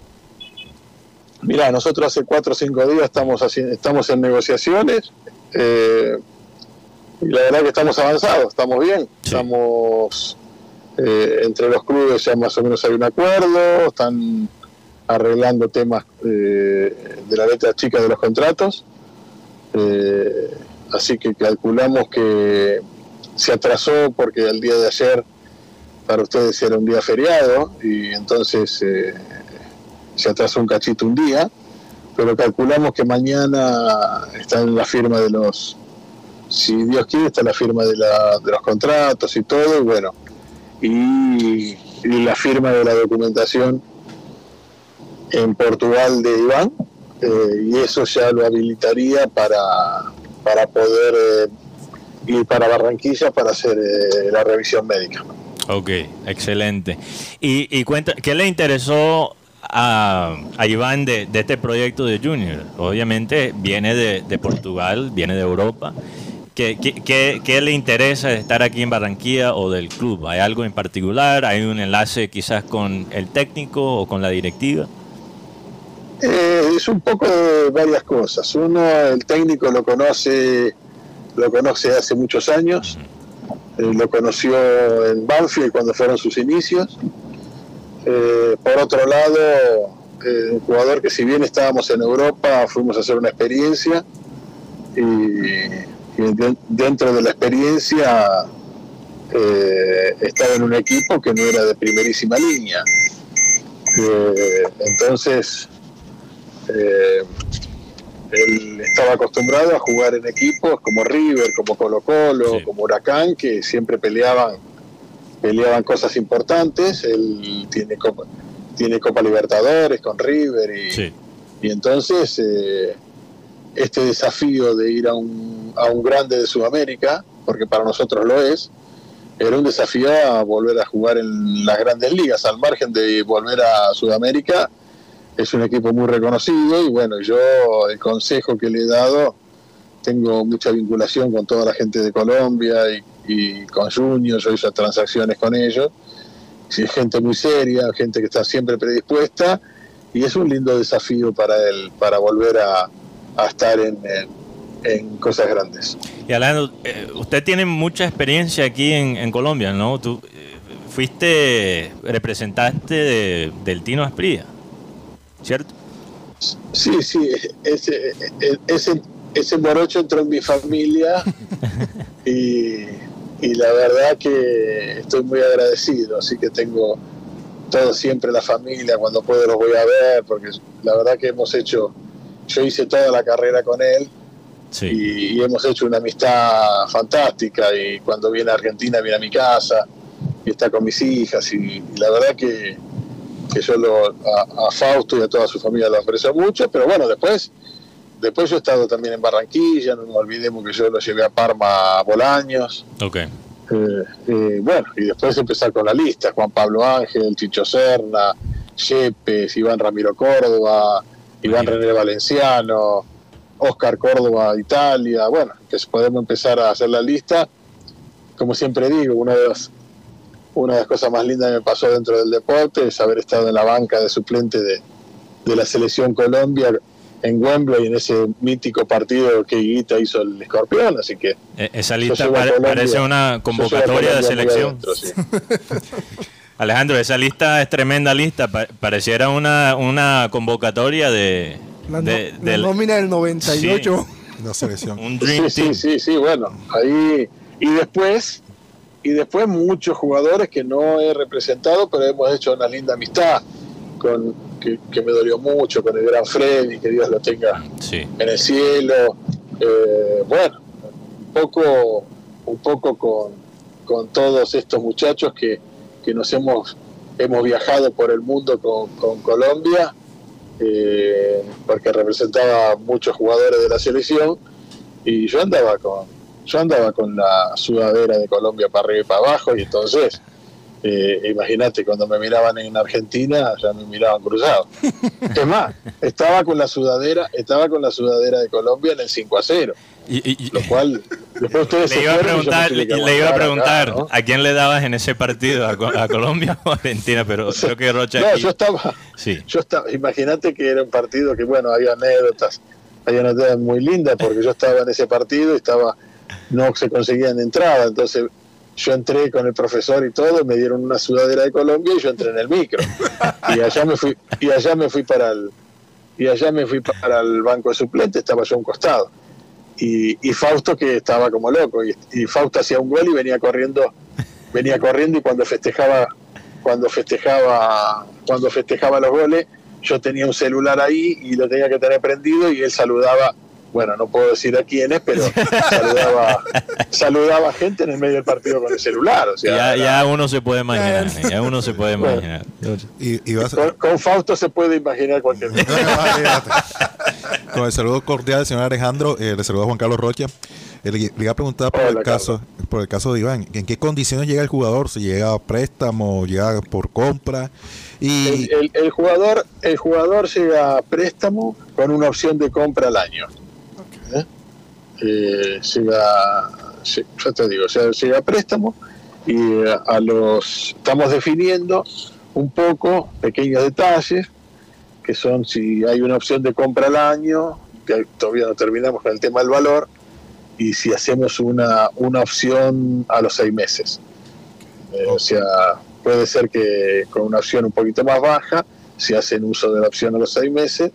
Mira, nosotros hace cuatro o cinco días estamos, haci- estamos en negociaciones eh, y la verdad que estamos avanzados, estamos bien,
Sí.
estamos eh, entre los clubes ya más o menos hay un acuerdo, están arreglando temas eh, de la letra chica de los contratos, eh, así que calculamos que se atrasó porque el día de ayer para ustedes era un día feriado y entonces eh, se atrasó un cachito un día, pero calculamos que mañana está en la firma de los, si Dios quiere, está la firma de, la- de los contratos y todo, y bueno, y, la firma de la documentación en Portugal de Iván, eh, y eso ya lo habilitaría para, para poder eh, ir para Barranquilla para hacer eh, la revisión médica.
Ok, excelente. Y, y cuenta, ¿qué le interesó a, a Iván de, de este proyecto de Junior? Obviamente viene de, de Portugal, viene de Europa. ¿Qué, qué, qué- le interesa estar aquí en Barranquilla o del club? ¿Hay algo en particular? ¿Hay un enlace quizás con el técnico o con la directiva?
Eh, es un poco de varias cosas. Uno, el técnico lo conoce, lo conoce hace muchos años. Eh, lo conoció en Banfield cuando fueron sus inicios. Eh, por otro lado, eh, un jugador que si bien estábamos en Europa, fuimos a hacer una experiencia de- dentro de la experiencia eh, estaba en un equipo que no era de primerísima línea. Eh, entonces, eh, él estaba acostumbrado a jugar en equipos como River, como Colo Colo,
Sí.
como Huracán, que siempre peleaban, peleaban cosas importantes. Él tiene Copa, tiene Copa Libertadores con River y,
Sí.
y entonces eh, este desafío de ir a un, a un grande de Sudamérica, porque para nosotros lo es, era un desafío a volver a jugar en las grandes ligas, al margen de volver a Sudamérica. Es un equipo muy reconocido y bueno, yo el consejo que le he dado, tengo mucha vinculación con toda la gente de Colombia y, con Junior, yo hice transacciones con ellos. Es gente muy seria, gente que está siempre predispuesta y es un lindo desafío para él, para volver a, a estar en, en- en cosas grandes.
Y Alejandro, eh, usted tiene mucha experiencia aquí en, en Colombia, ¿no? Tú eh, fuiste representante de- del Tino Asprilla, ¿cierto?
Sí, sí, ese, ese, ese morocho entró en mi familia y, y la verdad que estoy muy agradecido, así que tengo todo siempre la familia, cuando puedo los voy a ver, porque la verdad que hemos hecho, yo hice toda la carrera con él
Sí.
y, y hemos hecho una amistad fantástica y cuando viene a Argentina viene a mi casa y está con mis hijas y, y la verdad que, que yo lo, a, a Fausto y a toda su familia lo aprecio mucho, pero bueno, después después yo he estado también en Barranquilla, no nos olvidemos que yo lo llevé a Parma a Bolaños,
Ok.
eh, eh, bueno, y después empezar con la lista, Juan Pablo Ángel, Chicho Serna, Yepes, Iván Ramiro Córdoba, Iván René Valenciano, Oscar Córdoba Italia, bueno, que podemos empezar a hacer la lista. Como siempre digo, una de las, una de las cosas más lindas que me pasó dentro del deporte es haber estado en la banca de suplente de, de la selección Colombia en Wembley en ese mítico partido que Higuita hizo el escorpión, así que
E- Esa lista pare-
Colombia-
parece una convocatoria de selección.
adentro, sí.
Alejandro, esa lista es tremenda lista. pa- pareciera una, una convocatoria de,
La, no-
de-
la
del-
nómina del 98.
La selección.
un Dream
Sí,
Team.
sí, sí, sí, bueno, ahí y después y después muchos jugadores que no he representado, pero hemos hecho una linda amistad con que, que me dolió mucho con el gran Freddy, que Dios lo tenga
Sí.
en el cielo. Eh, bueno, un poco, un poco con, con todos estos muchachos que, que nos hemos, hemos viajado por el mundo con, con Colombia, eh, porque representaba muchos jugadores de la selección, y yo andaba con, yo andaba con la sudadera de Colombia para arriba y para abajo, y entonces eh, imagínate, cuando me miraban en Argentina, ya me miraban cruzado. Es más, estaba con la sudadera, estaba con la sudadera de Colombia en el 5 a 0,
Y- y- y-
lo cual después ustedes
le
se
iba a preguntar, le iba a
aguantar
preguntar
acá, ¿no?
a quién le dabas en ese partido, a, Co- a Colombia o a Argentina, pero creo que Rocha
No,
aquí-
yo estaba,
Sí.
yo estaba, imagínate que era un partido que bueno, había anécdotas, hay anécdotas muy lindas porque yo estaba en ese partido y estaba, no se conseguían entrada, entonces yo entré con el profesor y todo, me dieron una sudadera de Colombia y yo entré en el micro. Y allá me fui, y allá me fui para el, y allá me fui para el banco de suplentes, estaba yo a un costado. Y, y Fausto que estaba como loco, y, y Fausto hacía un gol y venía corriendo, venía corriendo y cuando festejaba, cuando festejaba, cuando festejaba los goles, yo tenía un celular ahí y lo tenía que tener prendido y él saludaba, bueno, no puedo decir a quiénes, pero saludaba, saludaba gente en el medio del partido con el celular. O sea,
ya, ya uno se puede imaginar, ya uno se puede
Bueno.
imaginar.
Y, y vas a-
con, con Fausto se puede imaginar cualquier cosa.
Con el saludo cordial del señor Alejandro, eh, le saluda Juan Carlos Rocha. Eh, le, le iba a preguntar por
Hola,
el caso, por el caso de Iván, ¿en qué condiciones llega el jugador? Si llega a préstamo, llega por compra y
El, el- el jugador, el jugador llega a préstamo con una opción de compra al año. ¿Eh? Eh, ya te digo, sea, préstamo y eh, a los estamos definiendo un poco pequeños detalles que son si hay una opción de compra al año, que todavía no terminamos con el tema del valor, y si hacemos una, una opción a los seis meses. Eh, o sea, puede ser que con una opción un poquito más baja, se hacen uso de la opción a los seis meses,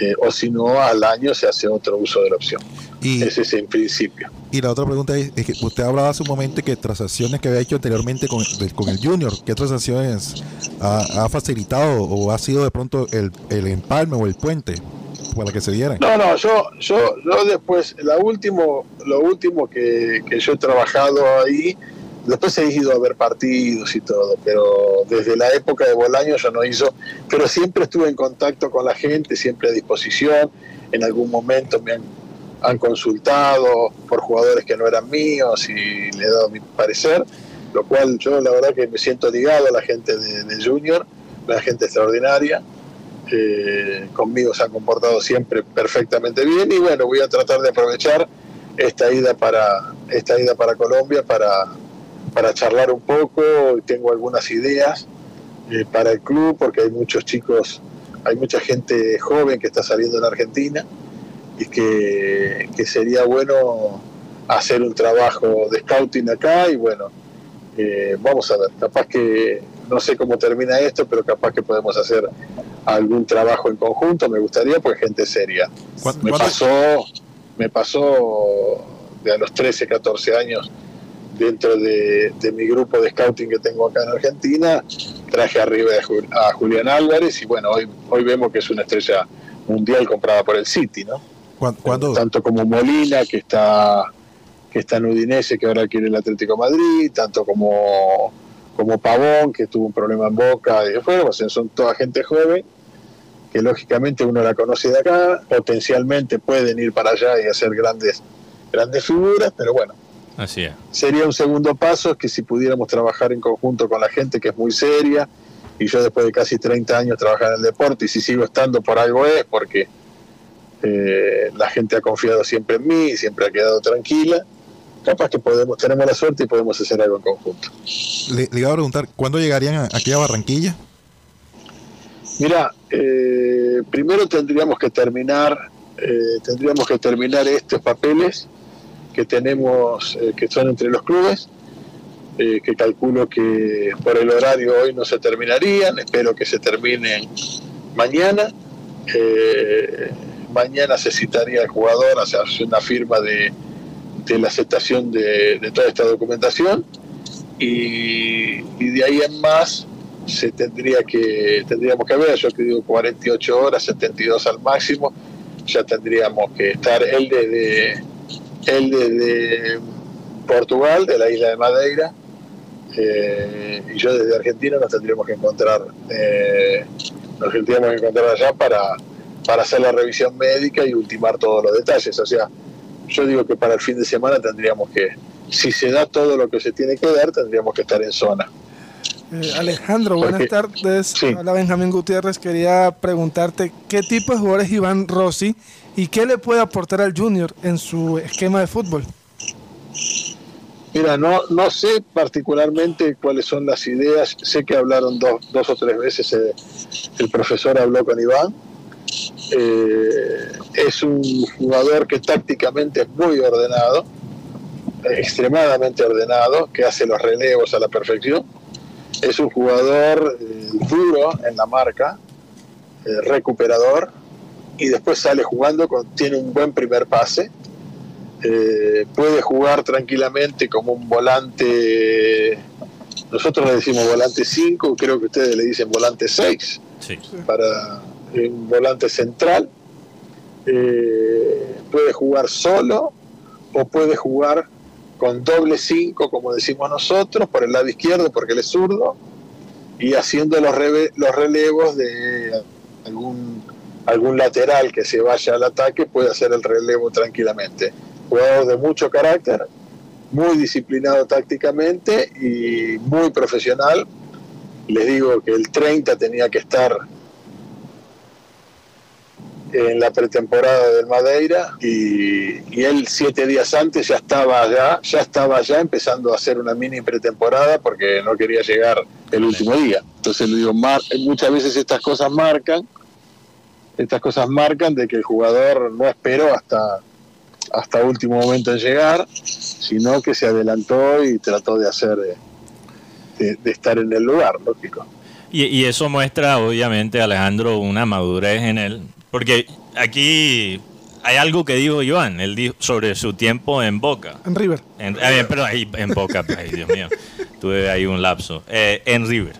eh, o si no, al año se hace otro uso de la opción.
y,
Ese es en principio.
y la otra pregunta es, es que usted hablaba hace un momento que transacciones que había hecho anteriormente con, de- con el Junior, ¿qué transacciones ha, ha facilitado o ha sido de pronto el, el empalme o el puente para que se dieran?
No, no, yo, yo, yo después, la último, lo último que, que yo he trabajado ahí, después he ido a ver partidos y todo, pero desde la época de Bolaño yo no hizo, pero siempre estuve en contacto con la gente, siempre a disposición, en algún momento me han, han consultado por jugadores que no eran míos y le he dado mi parecer, lo cual yo la verdad que me siento ligado a la gente de, de Junior, la gente extraordinaria. Eh, conmigo se han comportado siempre perfectamente bien y bueno, voy a tratar de aprovechar esta ida para esta ida para Colombia para, para charlar un poco, tengo algunas ideas eh, para el club porque hay muchos chicos, hay mucha gente joven que está saliendo en Argentina y que, que sería bueno hacer un trabajo de scouting acá y bueno, eh, vamos a ver, capaz que no sé cómo termina esto, pero capaz que podemos hacer algún trabajo en conjunto, me gustaría, pues gente seria.
¿Cuán-
Me pasó, me pasó de a los 13, 14 años dentro de, de mi grupo de scouting que tengo acá en Argentina, traje arriba a, Ju- a Julián Álvarez y bueno, hoy, hoy vemos que es una estrella mundial comprada por el City, ¿no?
¿Cuán- ¿Cuándo?
Tanto como Molina, que está, que está en Udinese, que ahora quiere el Atlético de Madrid, tanto como, como Pavón, que tuvo un problema en Boca y después, o sea, son toda gente joven, que lógicamente uno la conoce de acá, potencialmente pueden ir para allá y hacer grandes, grandes figuras, pero bueno,
Así es.
sería un segundo paso que si pudiéramos trabajar en conjunto con la gente que es muy seria y yo después de casi 30 años trabajar en el deporte y si sigo estando por algo es porque eh, la gente ha confiado siempre en mí y siempre ha quedado tranquila capaz que podemos tenemos la suerte y podemos hacer algo en conjunto
Le, le iba a preguntar, ¿cuándo llegarían a- aquí a Barranquilla?
Mira, eh, primero tendríamos que terminar, eh, tendríamos que terminar estos papeles que tenemos, eh, que son entre los clubes, eh, que calculo que por el horario hoy no se terminarían, espero que se terminen mañana. Eh, mañana se citaría al jugador a hacer una firma de, de la aceptación de, toda esta documentación y, y de ahí en más se tendría que tendríamos que ver, yo que digo 48 horas, 72 al máximo, ya tendríamos que estar él desde él desde Portugal, de la isla de Madeira, eh, y yo desde Argentina nos tendríamos que encontrar eh, nos tendríamos que encontrar allá para, para hacer la revisión médica y ultimar todos los detalles. O sea, yo digo que para el fin de semana tendríamos que, si se da todo lo que se tiene que dar, tendríamos que estar en zona.
Eh, Alejandro, buenas
Porque-
tardes.
Sí.
Hola Benjamín Gutiérrez. Quería preguntarte qué tipo de jugador es Iván Rossi y qué le puede aportar al Junior en su esquema de fútbol.
Mira, no, no sé particularmente cuáles son las ideas. Sé que hablaron dos, dos o tres veces, eh, el profesor habló con Iván. Eh, es un jugador que tácticamente es muy ordenado, extremadamente ordenado, que hace los relevos a la perfección. Es un jugador eh, duro en la marca, eh, recuperador, y después sale jugando, con, tiene un buen primer pase eh, puede jugar tranquilamente como un volante, nosotros le decimos volante 5, creo que ustedes le dicen volante 6,
Sí.
para un volante central. Eh, puede jugar solo o puede jugar con doble 5, como decimos nosotros, por el lado izquierdo, porque él es zurdo, y haciendo los, reve- los relevos de algún, algún lateral que se vaya al ataque, puede hacer el relevo tranquilamente jugador de mucho carácter, muy disciplinado tácticamente y muy profesional. Les digo que el 30 tenía que estar en la pretemporada del Madeira y, él siete días antes ya estaba allá, ya estaba allá empezando a hacer una mini pretemporada porque no quería llegar el último día. Entonces le digo, muchas veces estas cosas marcan, estas cosas marcan de que el jugador no esperó hasta hasta último momento en llegar, sino que se adelantó y trató de hacer de, de- estar en el lugar, lógico.
Y, y eso muestra, obviamente, Alejandro, una madurez en él. Porque aquí hay algo que dijo Iván, él dijo sobre su tiempo en Boca.
En River.
En, ahí en Boca, ay Dios mío, tuve ahí un lapso. Eh, en River.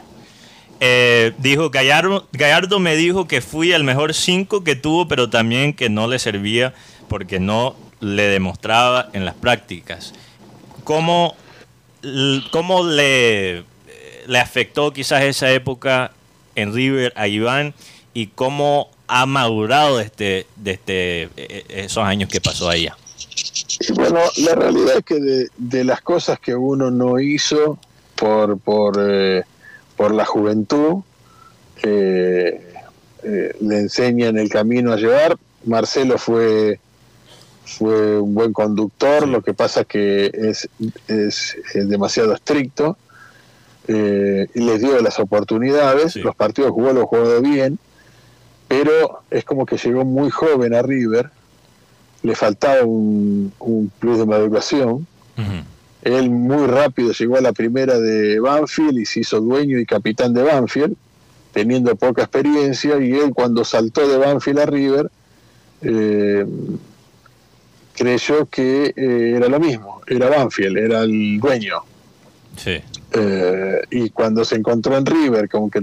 Eh, dijo, Gallardo, Gallardo me dijo que fui el mejor 5 que tuvo, pero también que no le servía porque no le demostraba en las prácticas. ¿Cómo, cómo le, le afectó quizás esa época en River a Iván y cómo ha madurado desde, desde eh, esos años que pasó allá?
Bueno, la realidad es que de, de las cosas que uno no hizo por, por, eh, por la juventud, eh, eh, le enseñan el camino a llevar. Marcelo fue, fue un buen conductor, lo que pasa que es, es, eh, demasiado estricto eh, y les dio las oportunidades.
Sí.
Los partidos jugó, los jugó bien, pero es como que llegó muy joven a River le faltaba un, un plus de maduración.
Ujú.
Él muy rápido llegó a la primera de Banfield y se hizo dueño y capitán de Banfield, teniendo poca experiencia, y él cuando saltó de Banfield a River, eh, creyó que eh, era lo mismo, era Banfield, era el dueño.
Sí.
Eh, y cuando se encontró en River con, que,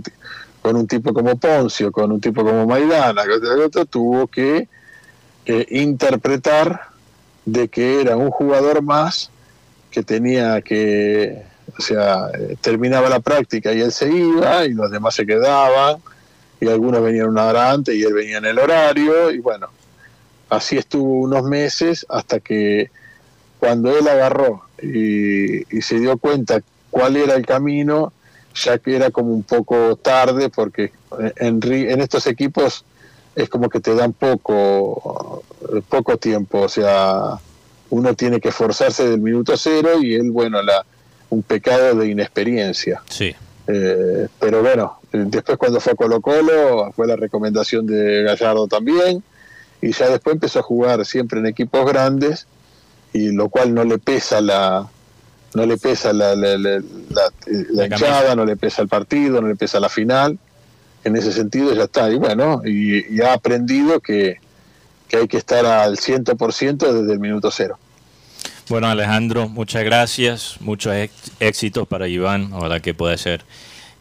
con un tipo como Poncio, con un tipo como Maidana, tuvo que interpretar de que era un jugador más que tenía que, o sea, eh, terminaba la práctica y él se iba y los demás se quedaban y algunos venían una hora antes y él venía en el horario y bueno, así estuvo unos meses hasta que cuando él agarró y, se dio cuenta cuál era el camino, ya que era como un poco tarde porque en, en estos equipos es como que te dan poco, poco tiempo, o sea, uno tiene que esforzarse del minuto cero y él, bueno, la, un pecado de inexperiencia.
Sí.
Eh, pero bueno, eh, después cuando fue a Colo Colo fue la recomendación de Gallardo también y ya después empezó a jugar siempre en equipos grandes y lo cual no le pesa la no le pesa la, la, la- la- la
La
hinchada, no le pesa el partido, no le pesa la final. En ese sentido ya está. Y bueno, y, y ha aprendido que, que hay que estar al 100% desde el minuto cero.
Bueno, Alejandro, muchas gracias. Muchos éxitos para Iván. Ojalá que pueda ser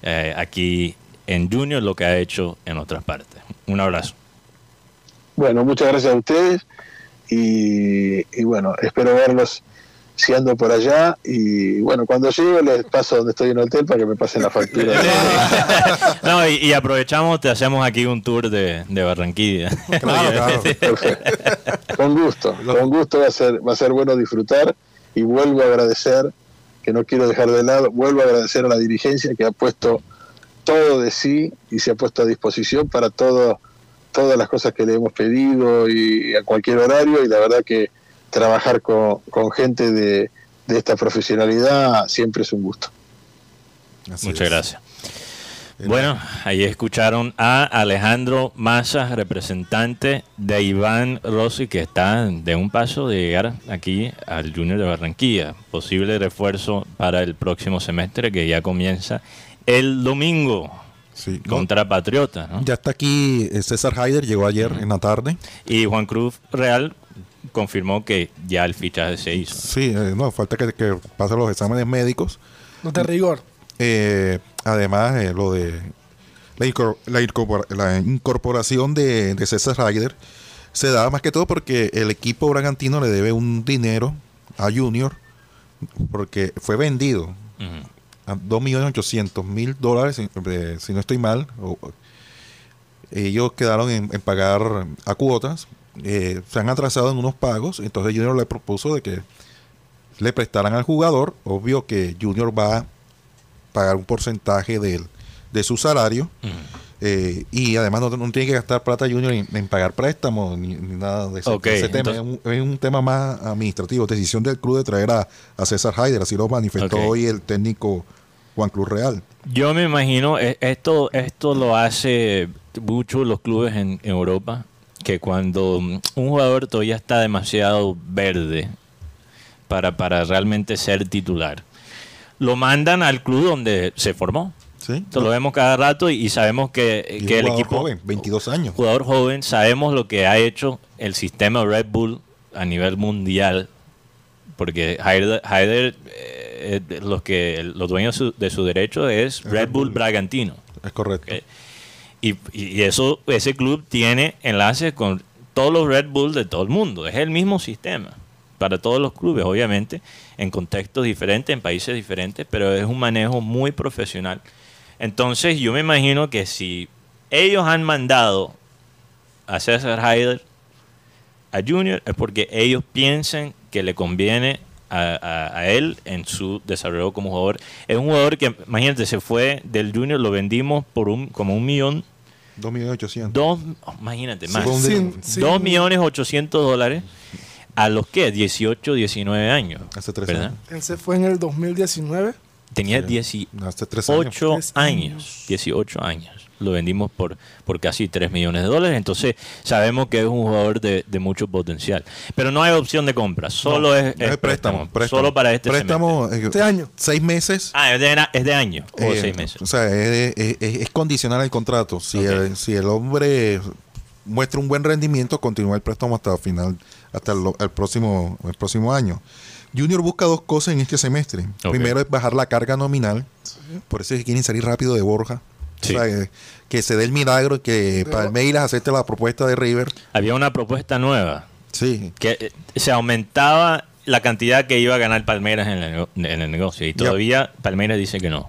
eh, aquí en Junior lo que ha hecho en otras partes. Un abrazo.
Bueno, muchas gracias a ustedes y, y bueno, espero verlos si ando por allá y bueno, cuando llego les paso donde estoy en el hotel para que me pasen la factura.
No, y, y aprovechamos, te hacemos aquí un tour de, de Barranquilla.
Claro, claro.
Con gusto, con gusto va a ser, va a ser bueno disfrutar y vuelvo a agradecer, que no quiero dejar de lado, vuelvo a agradecer a la dirigencia que ha puesto todo de sí y se ha puesto a disposición para todo, todas las cosas que le hemos pedido y a cualquier horario y la verdad que trabajar con, con gente de, de esta profesionalidad siempre es un gusto.
Así
Muchas
es.
gracias. Bueno, ahí escucharon a Alejandro Massa, representante de Iván Rossi, que está de un paso de llegar aquí al Junior de Barranquilla. Posible refuerzo para el próximo semestre que ya comienza el domingo
Sí, no,
contra Patriota. ¿no?
Ya está aquí eh, César Haider, llegó ayer en la tarde.
Y Juan Cruz Real confirmó que ya el fichaje se hizo.
Sí, eh, no, falta que, que pasen los exámenes médicos.
No de rigor.
Eh, además, eh, lo de la, incor- la incorpora- la incorporación de, de César Ryder se da más que todo porque el equipo bragantino le debe un dinero a Junior porque fue vendido
Ujú.
a 2.800.000 dólares, si, eh, si no estoy mal. o- ellos quedaron en, en pagar a cuotas, eh, se han atrasado en unos pagos, entonces Junior le propuso de que le prestaran al jugador, obvio que Junior va a pagar un porcentaje del, de su salario
Ujú.
eh, y además no, no tiene que gastar plata Junior en, en pagar préstamos ni, ni nada de Ese tema
entonces-
es, un, es un tema más administrativo, decisión del club de traer a, a César Haider, así lo manifestó hoy el técnico Juan Cruz Real.
Yo me imagino, eh, esto, esto lo hace mucho los clubes en, en Europa, que cuando un jugador todavía está demasiado verde para, para realmente ser titular, lo mandan al club donde se formó.
¿sí?
Esto lo vemos cada rato y, y sabemos que,
Y
que el
jugador
equipo...
joven, 22 años.
Jugador joven, sabemos lo que ha hecho el sistema Red Bull a nivel mundial, porque Haider, Haider, eh, eh, los que los dueños de su, de su derecho es Red Bull Bragantino.
Es correcto.
Y, eso ese club tiene enlaces con todos los Red Bull de todo el mundo. Es el mismo sistema para todos los clubes, obviamente, en contextos diferentes, en países diferentes, pero es un manejo muy profesional. Entonces yo me imagino que si ellos han mandado a César Haider a Junior es porque ellos piensan que le conviene a, a- a él en su desarrollo como jugador. Es un jugador que, imagínate, se fue del Junior, lo vendimos por un como un millón,
2.800.000.
dos, imagínate, más.
fue un
Sin-
de-
sin-
Dos millones ochocientos dólares a los que 18, 19 años.
Hace tres
¿verdad?
años.
Él se fue en el 2019.
Tenía
Sí.
18
Hace tres años.
Tres
años.
años.
18 años. Lo vendimos por, por casi 3 millones de dólares. Entonces sabemos que es un jugador de, de mucho potencial. Pero no hay opción de compra. Solo es,
No,
es préstamo, Solo para este
Préstamo,
semestre.
eh,
Este año.
Seis meses.
Ah, es de, es de año o
Eh,
seis meses.
O sea, es, es- es- condicional el contrato. Si, el, si el hombre muestre un buen rendimiento, continúa el préstamo hasta el final, hasta el, el próximo, el próximo año. Junior busca dos cosas en este semestre. Primero es bajar la carga nominal, por eso es que quieren salir rápido de Borja.
Sí.
O sea, que se dé el milagro que Palmeiras acepte la propuesta de River.
Había una propuesta nueva
Sí,
que eh, se aumentaba la cantidad que iba a ganar Palmeiras en el, nego- en el negocio y todavía Palmeiras dice que no.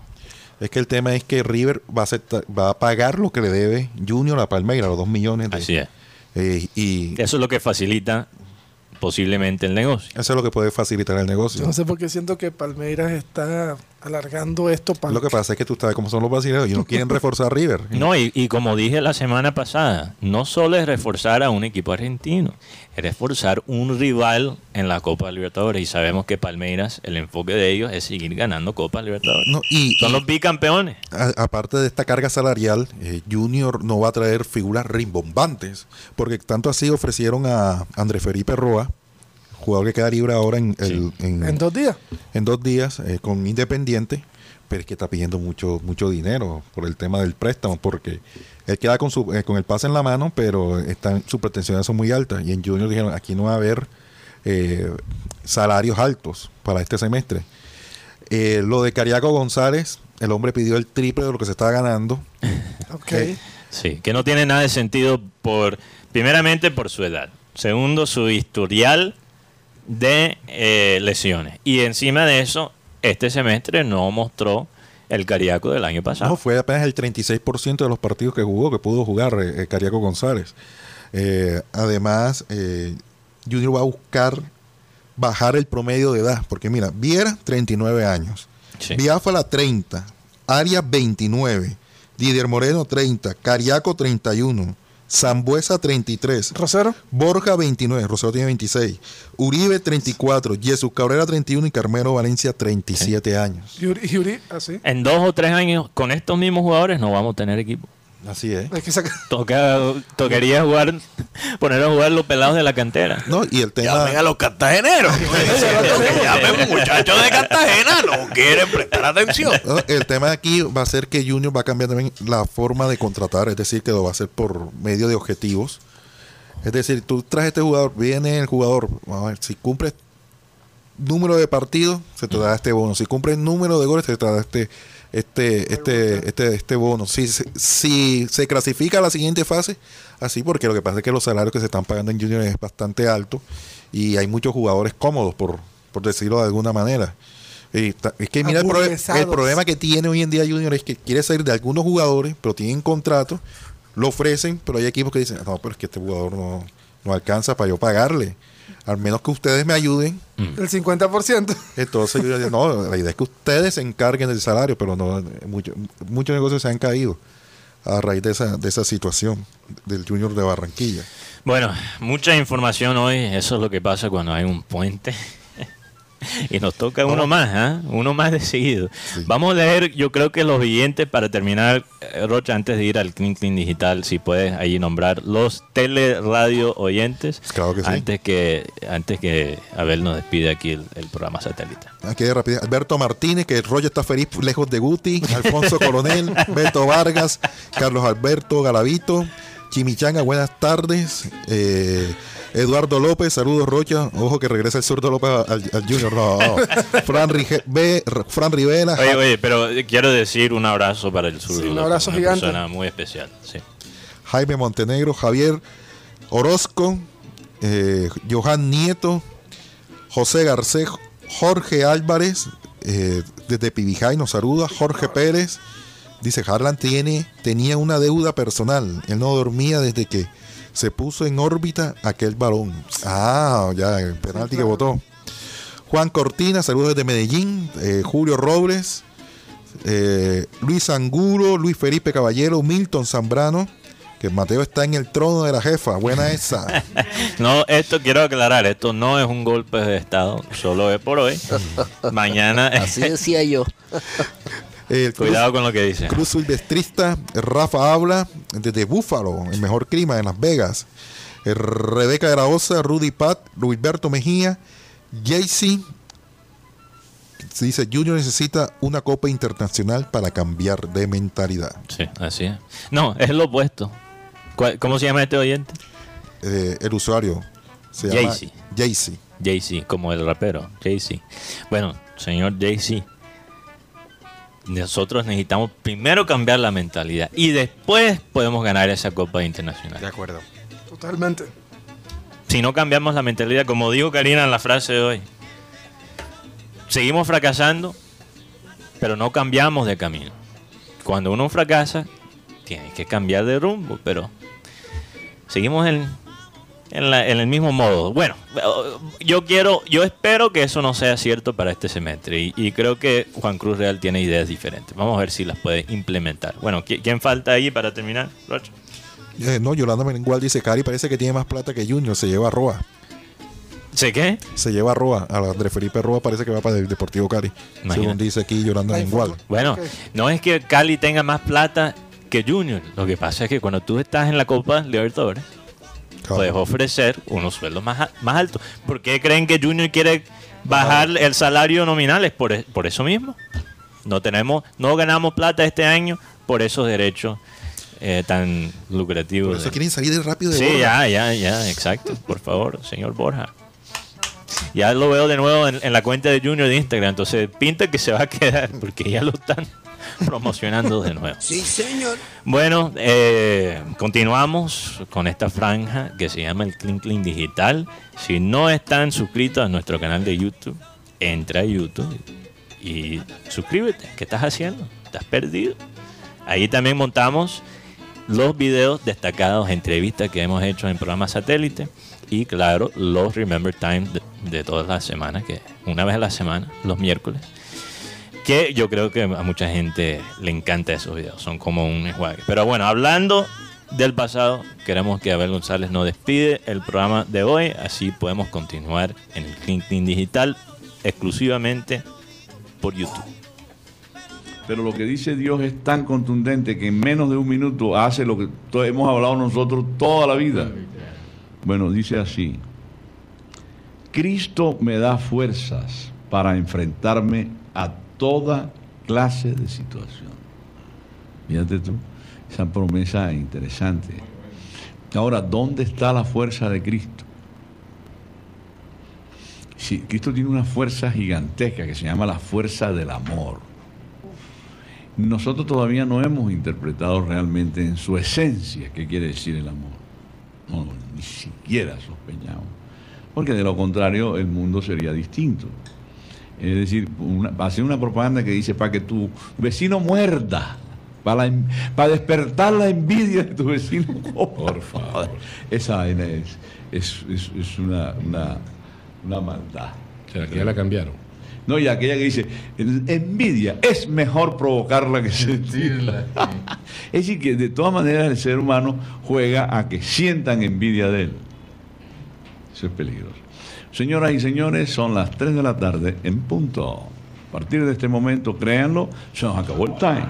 es que el tema es que River va a, aceptar- va a pagar lo que le debe Junior a Palmeiras, los dos millones. De,
Así es.
eh, y
Eso es lo que facilita posiblemente el negocio.
eso es lo que puede facilitar el negocio.
Yo no sé por qué siento que Palmeiras está alargando esto para
Lo que pasa es que tú sabes cómo son los brasileños y no quieren reforzar a River.
No, y, y como dije la semana pasada, no solo es reforzar a un equipo argentino, es reforzar un rival en la Copa Libertadores. Y sabemos que Palmeiras, el enfoque de ellos es seguir ganando Copa Libertadores.
No, y,
Son los bicampeones.
a- aparte de esta carga salarial, eh, Junior no va a traer figuras rimbombantes, porque tanto así ofrecieron a André Felipe Roa, jugador que queda libre ahora en, el- en-
en dos días.
en dos días eh, con Independiente, pero es que está pidiendo mucho mucho dinero por el tema del préstamo, porque él queda con su eh, con el pase en la mano, pero están, sus pretensiones son muy altas. Y en Junior dijeron, aquí no va a haber eh, salarios altos para este semestre. Eh, lo de Cariaco González, el hombre pidió el triple de lo que se estaba ganando.
Ok.
Eh,
Sí, que no tiene nada de sentido por, primeramente por su edad. Segundo, su historial de eh, lesiones. Y encima de eso, este semestre no mostró el cariaco del año pasado.
No, fue apenas el 36% de los partidos que jugó, que pudo jugar eh, eh, Cariaco González. Eh, además, Junior va a buscar bajar el promedio de edad, porque mira, Viera, 39 años,
Sí.
Biafala, 30, Arias, 29, Didier Moreno, 30, Cariaco, 31, Zambuesa, 33,
Rosero.
Borja 29, Rosero tiene 26, Uribe 34, Jesús Cabrera 31 y Carmelo Valencia 37 años.
Yuri, Yuri, así.
En dos o tres años, con estos mismos jugadores, no vamos a tener equipo.
Así es.
Que.
Toca, tocaría jugar, poner a jugar los pelados de la cantera.
No, y el tema
Llamen a los cartageneros. Llamen muchachos de Cartagena, no quieren prestar atención.
No, el tema aquí va a ser que Junior va a cambiar también la forma de contratar, es decir, que lo va a hacer por medio de objetivos. Es decir, tú traes este jugador, viene el jugador, vamos a ver, si cumple número de partidos, se te da este bono. Si cumple número de goles, se te da este este este este este bono. Si, se- si se clasifica a la siguiente fase, así porque lo que pasa es que los salarios que se están pagando en Junior es bastante alto y hay muchos jugadores cómodos por por decirlo de alguna manera. Y ta- es que mira el problema que tiene hoy en día Junior es que quiere salir de algunos jugadores, pero tienen contrato, lo ofrecen, pero hay equipos que dicen, no, pero es que este jugador no, no alcanza para yo pagarle. Al menos que ustedes me ayuden.
El 50%.
Entonces yo digo, no, la idea es que ustedes se encarguen del salario, pero no, mucho- muchos negocios se han caído a raíz de esa, de esa situación del Junior de Barranquilla.
Bueno, mucha información hoy. Eso es lo que pasa cuando hay un puente. y nos toca uno más, ¿ah? Uno más de seguido.
Sí.
Vamos a leer, yo creo que los oyentes, para terminar, eh, Rocha, antes de ir al Clean Clean Digital, si puedes ahí nombrar los teleradio oyentes.
Claro que sí.
Antes que, antes que Abel nos despide aquí el, el programa satélite.
Aquí de rápido. Alberto Martínez, que el rollo está feliz lejos de Guti. Alfonso Coronel, Beto Vargas, Carlos Alberto Galavito, Chimichanga, buenas tardes. Eh, Eduardo López, saludos Rocha. Ojo que regresa el zurdo López al, al Junior. No, no. Fran, Rige- B- Fran Rivera,
Oye, oye, pero quiero decir un abrazo para el sur.
Sí, un abrazo
una
gigante.
persona muy especial. Sí.
Jaime Montenegro, Javier Orozco, eh, Johan Nieto, José Garcés, Jorge Álvarez, eh, desde Pibijay nos saluda, Jorge Pérez, dice Harlan tiene, tenía una deuda personal, él no dormía desde que se puso en órbita aquel balón. Ah, ya, el penalti que votó. Juan Cortina, saludos desde Medellín, eh, Julio Robles, eh, Luis Angulo, Luis Felipe Caballero, Milton Zambrano, que Mateo está en el trono de la jefa, buena esa.
No, esto quiero aclarar, esto no es un golpe de Estado, solo es por hoy. Mañana,
Así decía yo.
El Cruz,
cuidado con lo que dice.
Cruz Silvestrista, Rafa habla desde Búfalo, el mejor clima en Las Vegas. Eh, Rebeca de la Osa, Rudy Pat, Luisberto Mejía, Jaycee. Dice, Junior necesita una copa internacional para cambiar de mentalidad.
Sí, así es. No, es lo opuesto. ¿Cuál- ¿Cómo se llama este oyente?
Eh, el usuario se
Jaycee.
Jaycee.
Jay-Z, como el rapero, Jay-Z. Bueno, señor Jay-Z, nosotros necesitamos primero cambiar la mentalidad y después podemos ganar esa Copa
De
Internacional.
acuerdo.
Totalmente.
Si no cambiamos la mentalidad, como dijo Karina en la frase de hoy, seguimos fracasando, pero no cambiamos de camino. Cuando uno fracasa, tiene que cambiar de rumbo, pero seguimos en, en, la- en el mismo modo. Bueno, yo quiero, yo espero que eso no sea cierto para este semestre y, y creo que Juan Cruz Real tiene ideas diferentes. Vamos a ver si las puede implementar. Bueno, ¿qui- ¿quién falta ahí para terminar? Rocha?
Eh, no, Yolanda Merengual dice, Cari parece que tiene más plata que Junior, se lleva a Roa.
¿Sé qué?
Se lleva a Roa. A Andrés Felipe Roa parece que va para el Deportivo Cari.
Imagínate.
Según dice aquí Yolanda
foto.
Bueno, no es que Cali tenga más plata que Junior. Lo que pasa es que cuando tú estás en la Copa Libertadores. Puedes ofrecer unos sueldos más, más altos. ¿Por qué creen que Junior quiere bajar el salario nominal? Es por, e- por eso mismo. No tenemos, no ganamos plata este año por esos derechos eh, tan lucrativos.
Por eso
de-
quieren salir rápido de
Sí,
Borja.
ya, ya, ya, exacto. Por favor, señor Borja. Ya lo veo de nuevo en, en la cuenta de Junior de Instagram. Entonces pinta que se va a quedar porque ya lo están promocionando de nuevo.
Sí, señor.
Bueno, eh, continuamos con esta franja que se llama el Clean Clean Digital. Si no están suscritos a nuestro canal de YouTube, entra a YouTube y suscríbete. ¿Qué estás haciendo? ¿Estás perdido? Ahí también montamos los videos destacados, entrevistas que hemos hecho en programas satélite y claro, los Remember Time de, todas las semanas, que una vez a la semana, los miércoles que yo creo que a mucha gente le encanta esos videos, son como un enjuague. Pero bueno, hablando del pasado, queremos que Abel González nos despide el programa de hoy, así podemos continuar en el Clean Digital exclusivamente por YouTube.
Pero lo que dice Dios es tan contundente que en menos de un minuto hace lo que hemos hablado nosotros toda la vida. Bueno, dice así. Cristo me da fuerzas para enfrentarme a toda clase de situación. Fíjate tú, esa promesa interesante. Ahora, ¿dónde está la fuerza de Cristo? Sí, Cristo tiene una fuerza gigantesca que se llama la fuerza del amor. Nosotros todavía no hemos interpretado realmente en su esencia qué quiere decir el amor. No, ni siquiera sospechamos. Porque de lo contrario el mundo sería distinto. Es decir, una- hacer una propaganda que dice para que tu vecino muerda, para, despertar la envidia de tu vecino. Por favor. Esa es, es- es una, una, una maldad.
O sea, que ya la cambiaron.
No, y aquella que dice, "El- envidia, es mejor provocarla que sentirla. es decir, que de todas maneras el ser humano juega a que sientan envidia de él. Eso es peligroso. Señoras y señores, son las 3 de la tarde en punto. A partir de este momento, créanlo, se nos acabó el time.